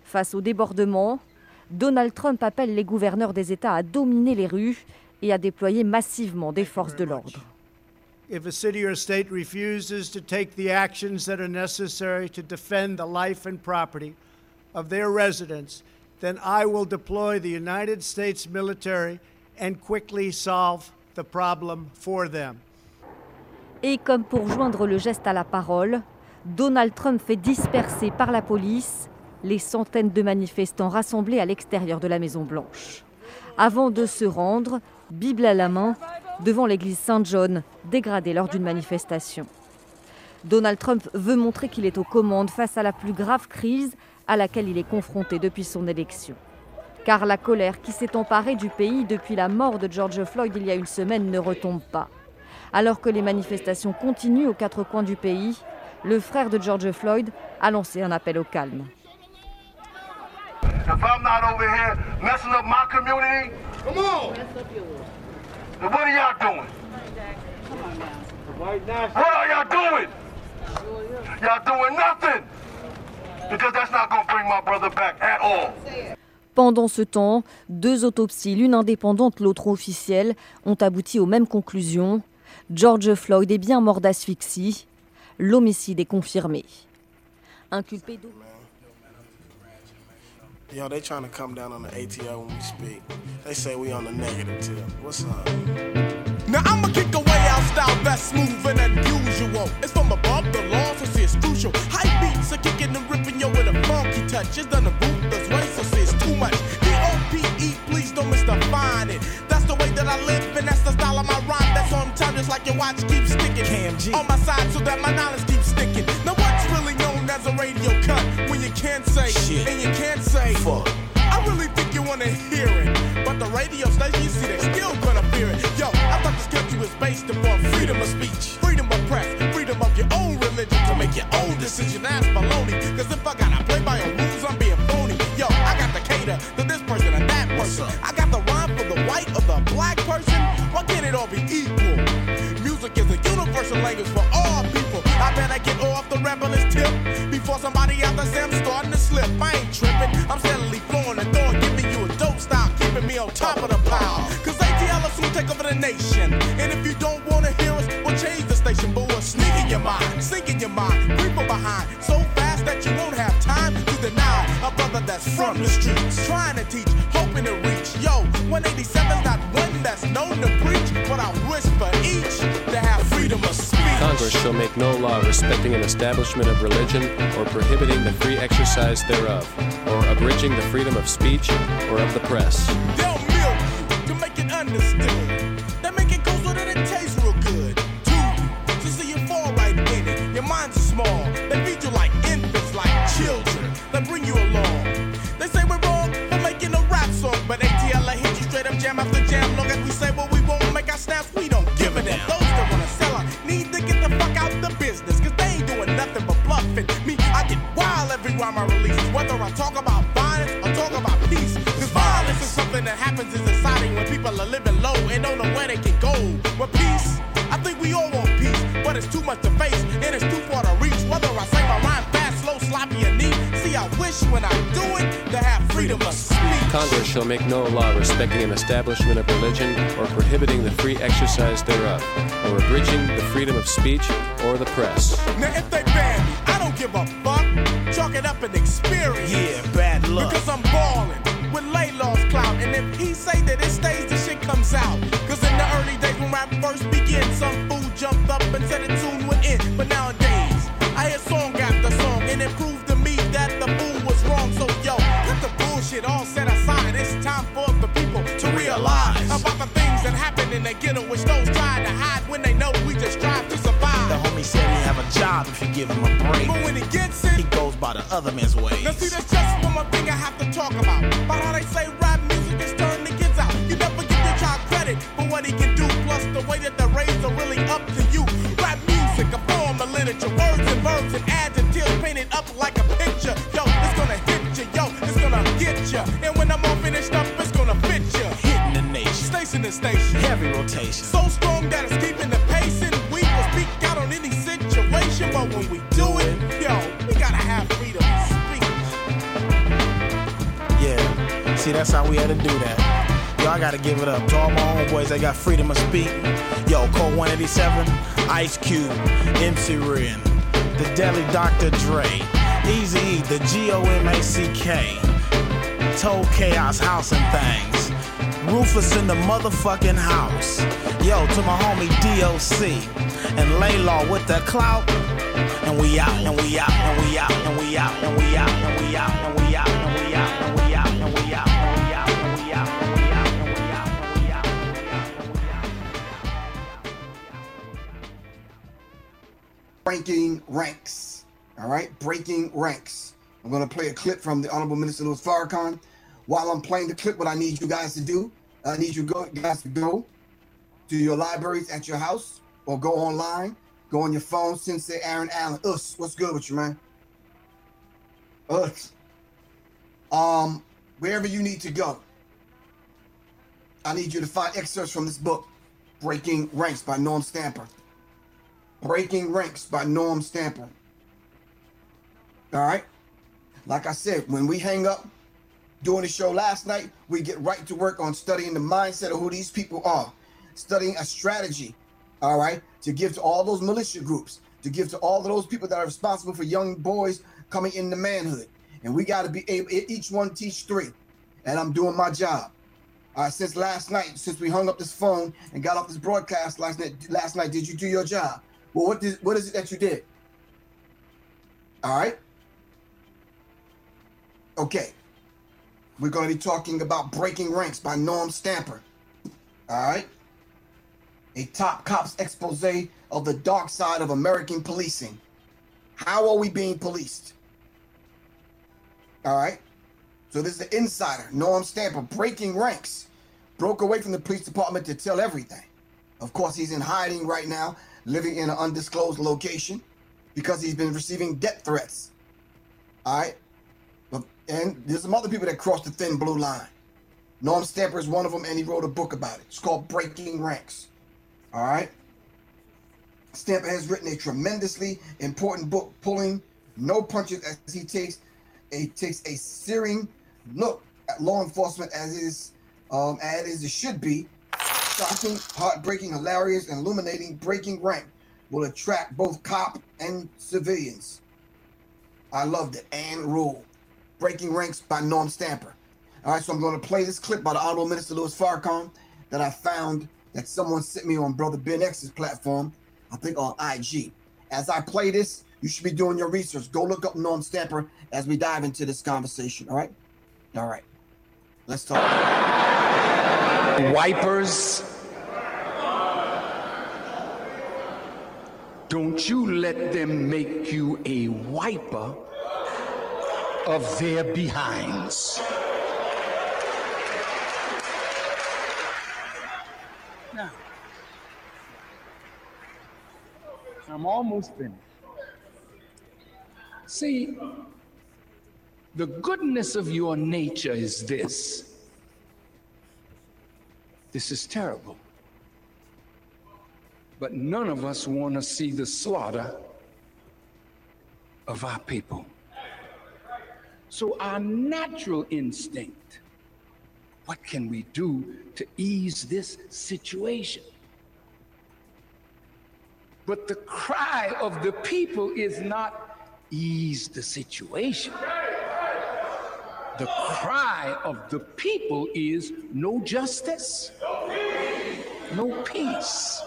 Face au débordement, Donald Trump appelle les gouverneurs des États à dominer les rues et à déployer massivement des forces de l'ordre. If a city or state refuses to take the actions that are necessary to defend the life and property of their then I will deploy the United States military and quickly solve the problem for them. Et comme pour joindre le geste à la parole, Donald Trump fait disperser par la police les centaines de manifestants rassemblés à l'extérieur de la Maison-Blanche. Avant de se rendre, Bible à la main, devant l'église Saint-John, dégradée lors d'une manifestation. Donald Trump veut montrer qu'il est aux commandes face à la plus grave crise à laquelle il est confronté depuis son élection. Car la colère qui s'est emparée du pays depuis la mort de George Floyd il y a une semaine ne retombe pas. Alors que les manifestations continuent aux quatre coins du pays, le frère de George Floyd a lancé un appel au calme. What are doing? What are y'all doing? Y'all doing nothing. Because that's not gonna bring my brother back at all. Pendant ce temps, deux autopsies, l'une indépendante, l'autre officielle, ont abouti aux mêmes conclusions. George Floyd est bien mort d'asphyxie. L'homicide est confirmé. Inculpé d'au- Yo, they trying to come down on the ATO when we speak. They say we on the negative tip. What's up? Now I'ma kick away our style that's smoother than usual. It's from above the law, so see it's crucial. High beats are kicking and ripping yo with a funky touch. It's done the ruthless way, so see it's too much. D-O-P-E, please don't misdefine it. That's the way that I live, and that's the style of my rhyme. That's on time, just like your watch keeps sticking. On my side, so that my knowledge keeps sticking. Now what's really known as a radio cut? When you can't say, Shit. and you can't say, fuck. I really think you wanna hear it. But the radio station, you see, they still gonna fear it. Yo, I thought this country was based upon freedom of speech, freedom of press, freedom of your own religion to make your own decision. That's baloney. Cause if I gotta play by your rules, I'm being phony. Yo, I got to cater to this person and that person. I got the rhyme for the white or the black person. Why can't it all be equal? Music is a universal language for all people. I better get off the rebellious tip before somebody out there I'm starting to slip. I ain't tripping. I'm steadily flowing and throwing, giving you a dope style, keeping me on top of the pile. Cause ATL will soon take over the nation. Streets. Trying to teach, hoping to reach. Yo, 187's not one that's known to preach. But I wish for each to have freedom of speech. Congress shall make no law respecting an establishment of religion or prohibiting the free exercise thereof, or abridging the freedom of speech or of the press. They'll establishment of religion or prohibiting the free exercise thereof, or abridging the freedom of speech or the press. Now if they ban me, I don't give a fuck. Chalk it up an experience. 27, Ice Cube, MC Ren, the Deli Dr. Dre, Eazy the G O M A C K, Told Chaos House and Things. Rufus in the motherfucking house. Yo, to my homie DOC and Laylaw with the clout. And we out, and we out, and we out, and we out, and we out, and we out, and we out, and we out. Breaking ranks. All right, breaking ranks. I'm gonna play a clip from the Honorable Minister Louis Farrakhan. While I'm playing the clip, what I need you guys to do, I need you guys to go to your libraries at your house or go online, go on your phone, Sensei Aaron Allen. Us, what's good with you, man? Us. Um, wherever you need to go. I need you to find excerpts from this book, Breaking Ranks by Norm Stamper. Breaking Ranks by Norm Stamper. All right. Like I said, when we hang up doing the show last night, we get right to work on studying the mindset of who these people are, studying a strategy, all right, to give to all those militia groups, to give to all of those people that are responsible for young boys coming into manhood. And we got to be able, each one teach three. And I'm doing my job. All right, since last night, since we hung up this phone and got off this broadcast last night, last night, did you do your job? Well, what did, what is it that you did? All right. Okay. We're going to be talking about Breaking Ranks by Norm Stamper. All right. A top cops expose of the dark side of American policing. How are we being policed? All right. So this is the insider, Norm Stamper, breaking ranks. Broke away from the police department to tell everything. Of course, he's in hiding right now, living in an undisclosed location because he's been receiving death threats. All right. And there's some other people that crossed the thin blue line. Norm Stamper is one of them, and he wrote a book about it. It's called Breaking Ranks. All right. Stamper has written a tremendously important book, pulling no punches as he takes a takes a searing look at law enforcement as is um, as it should be. Shocking, heartbreaking, hilarious, and illuminating. Breaking rank will attract both cop and civilians. I loved it. And rule. Breaking Ranks by Norm Stamper. All right, so I'm going to play this clip by the Honorable Minister Louis Farrakhan that I found that someone sent me on Brother Ben X's platform, I think on IG. As I play this, you should be doing your research. Go look up Norm Stamper as we dive into this conversation. All right? All right. Let's talk. Wipers. Don't you let them make you a wiper of their behinds. Now, I'm almost finished. See, the goodness of your nature is this. This is terrible. But none of us want to see the slaughter of our people. So, our natural instinct what can we do to ease this situation? But the cry of the people is not ease the situation. The cry of the people is no justice, no peace.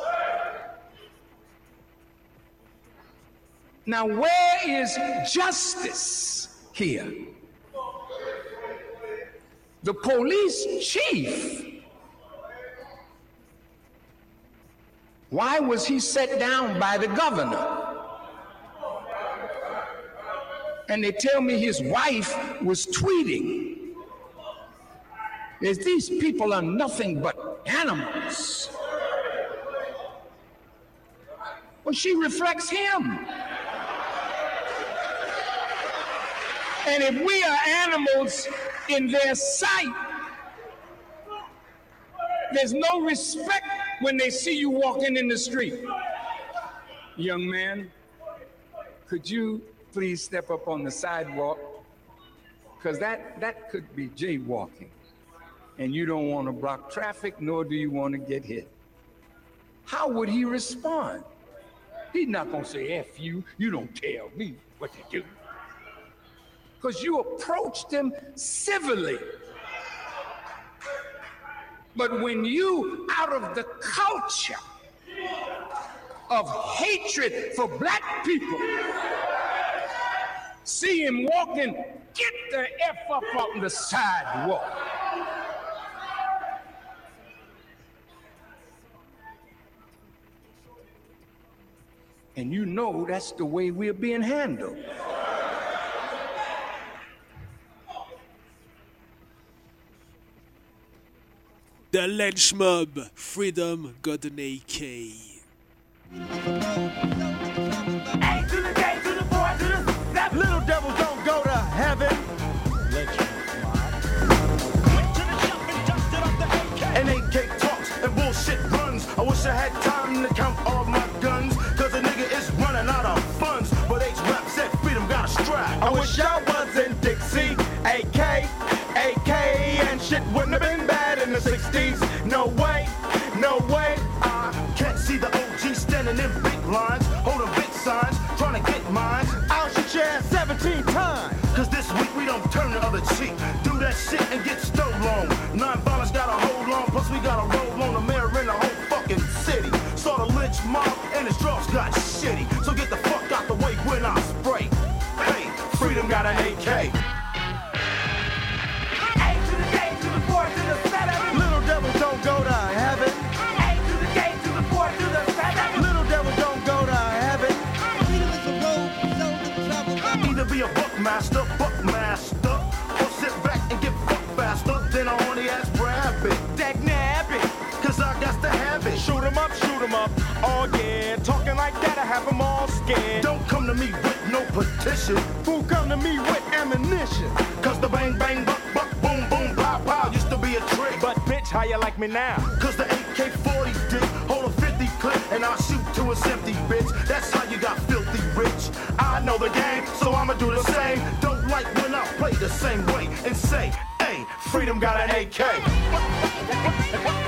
Now, where is justice here? The police chief Why was he set down by the governor? And they tell me his wife was tweeting. Is these people are nothing but animals. Well, she reflects him. And if we are animals in their sight, there's no respect when they see you walking in the street. Young man, could you please step up on the sidewalk? Because that, that could be jaywalking. And you don't want to block traffic, nor do you want to get hit. How would he respond? He's not going to say, F you, you don't tell me what to do. Because you approached him civilly. But when you, out of the culture of hatred for black people, see him walking, get the F up on the sidewalk. And you know that's the way we're being handled. The Lynch Mob, Freedom got an AK. Little devils don't go to heaven. And AK talks and bullshit runs. I wish I had time to count all my guns. Cause a nigga is running out of funds. But H. Rap said freedom got a strap. I wish I was in Dixie. AK, AK, and shit wouldn't have been bad 60s. No way, no way. I can't see the OG standing in big lines, holding big signs, trying to get mine. I'll shoot your ass 17 times. Cause this week we don't turn the other cheek. Do that shit and get stole on. Non-violence got a hold on, plus we got a roll on the mayor in the whole fucking city. Saw the lynch mob and his drugs got like that, I have 'em all scared. Don't come to me with no petition. Who come to me with ammunition? Cause the bang bang buck buck boom boom pow pow used to be a trick. But bitch, how you like me now? Cause the AK-40 dick hold a 50 clip and I'll shoot to a empty bitch. That's how you got filthy rich. I know the game, so I'ma do the same. Don't like when I play the same way and say, hey, freedom got an AK.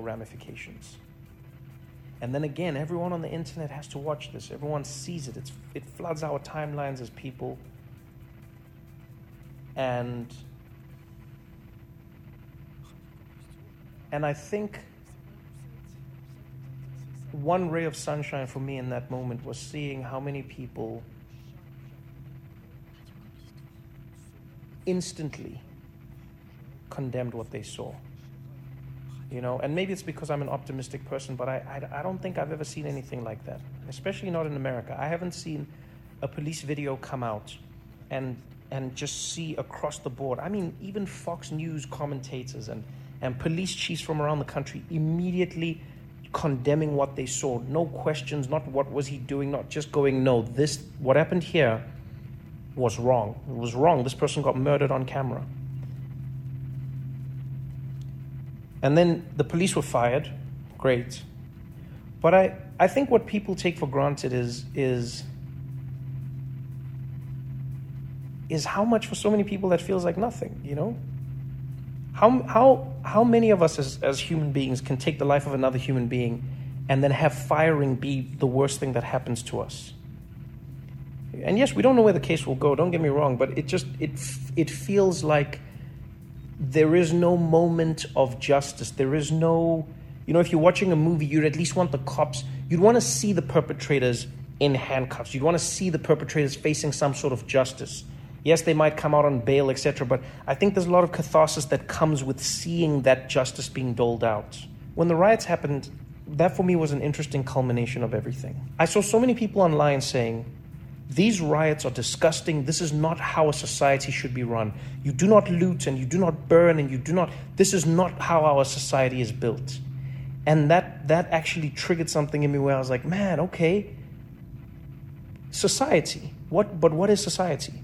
ramifications. And then again, everyone on the internet has to watch this. Everyone sees it. It's, it floods our timelines as people. And and I think one ray of sunshine for me in that moment was seeing how many people instantly condemned what they saw. You know, and maybe it's because I'm an optimistic person, but I, I, I don't think I've ever seen anything like that, especially not in America. I haven't seen a police video come out and and just see across the board. I mean, even Fox News commentators and, and police chiefs from around the country immediately condemning what they saw. No questions, not what was he doing, not just going, no, this, what happened here was wrong. It was wrong. This person got murdered on camera. And then the police were fired. Great. But I, I think what people take for granted is, is is how much for so many people that feels like nothing, you know? How, how, how many of us as, as human beings can take the life of another human being and then have firing be the worst thing that happens to us? And yes, we don't know where the case will go, don't get me wrong, but it just, it, it feels like there is no moment of justice. There is no, you know, if you're watching a movie, you'd at least want the cops, you'd want to see the perpetrators in handcuffs. You'd want to see the perpetrators facing some sort of justice. Yes, they might come out on bail, etc., but I think there's a lot of catharsis that comes with seeing that justice being doled out. When the riots happened, that for me was an interesting culmination of everything. I saw so many people online saying, these riots are disgusting. This is not how a society should be run. You do not loot and you do not burn and you do not. This is not how our society is built. And that, that actually triggered something in me where I was like, man, okay, society. What, but what is society?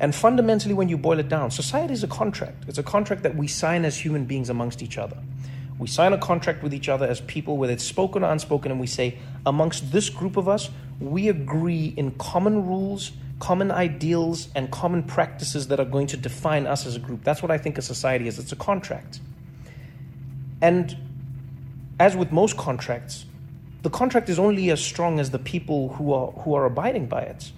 And fundamentally, when you boil it down, society is a contract. It's a contract that we sign as human beings amongst each other. We sign a contract with each other as people, whether it's spoken or unspoken, and we say, amongst this group of us, we agree in common rules, common ideals, and common practices that are going to define us as a group. That's what I think a society is it's a contract. And as with most contracts, the contract is only as strong as the people who are, who are abiding by it.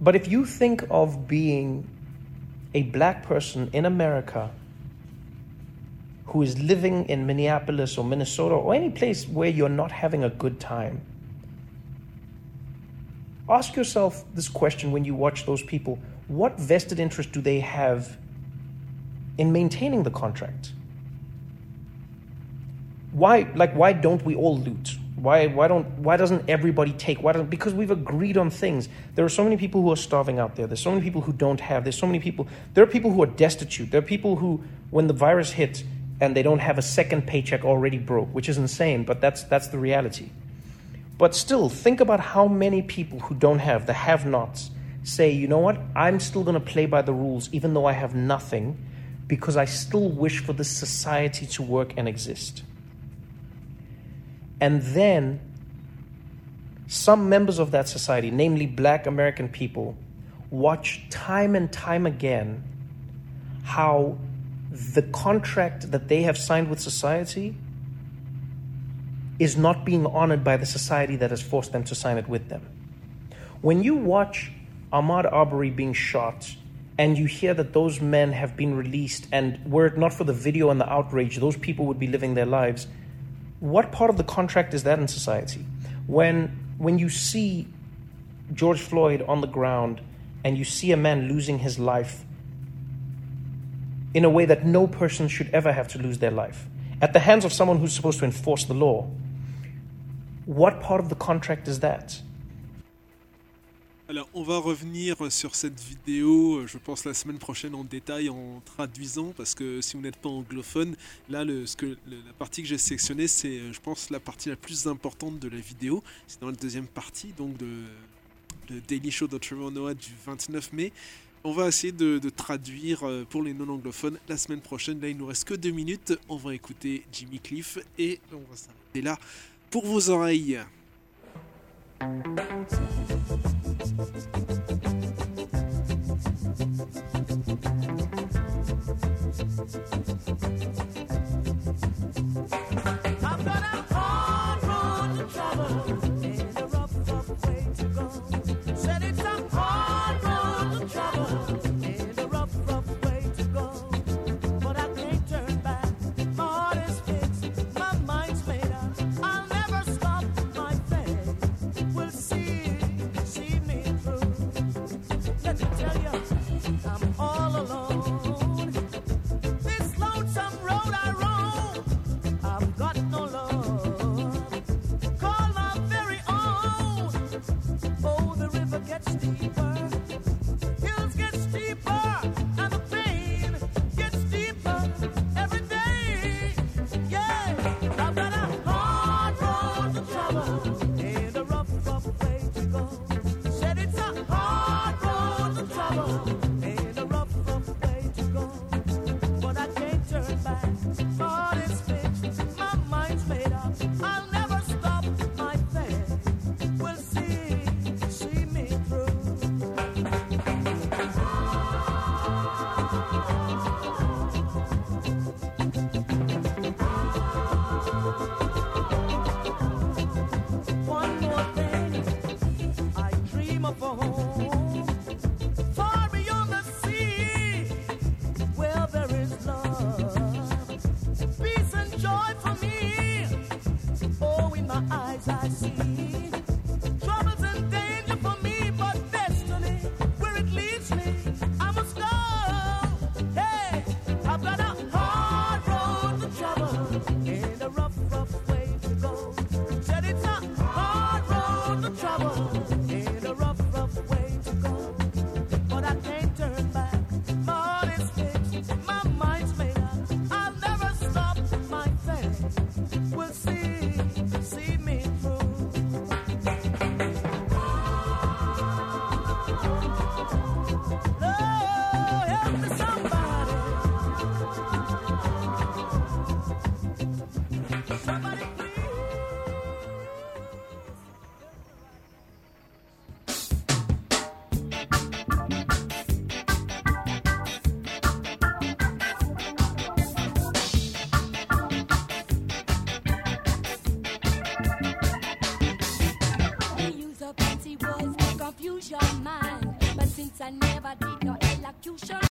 But if you think of being a black person in America who is living in Minneapolis or Minnesota or any place where you're not having a good time, ask yourself this question when you watch those people what vested interest do they have in maintaining the contract? Why, like, why don't we all loot? Why, why, don't, why doesn't everybody take? Why don't, because we've agreed on things. There are so many people who are starving out there. There's so many people who don't have. There's so many people. There are people who are destitute. There are people who, when the virus hit and they don't have a second paycheck, already broke, which is insane, but that's, that's the reality. But still, think about how many people who don't have, the have nots, say, you know what, I'm still going to play by the rules even though I have nothing because I still wish for this society to work and exist. And then some members of that society, namely black American people, watch time and time again how the contract that they have signed with society is not being honored by the society that has forced them to sign it with them. When you watch Ahmaud Arbery being shot and you hear that those men have been released, and were it not for the video and the outrage, those people would be living their lives what part of the contract is that in society? When when you see George Floyd on the ground and you see a man losing his life in a way that no person should ever have to lose their life at the hands of someone who's supposed to enforce the law, what part of the contract is that? Alors, on va revenir sur cette vidéo, je pense la semaine prochaine en détail, en traduisant, parce que si vous n'êtes pas anglophone, là, ce que, la partie que j'ai sélectionnée, c'est, je pense, la partie la plus importante de la vidéo. C'est dans la deuxième partie, donc de, de Daily Show de Trevor Noah du 29 mai. On va essayer de, traduire euh, pour les non-anglophones la semaine prochaine. Là, il nous reste que deux minutes. On va écouter Jimmy Cliff et on va s'arrêter là pour vos oreilles.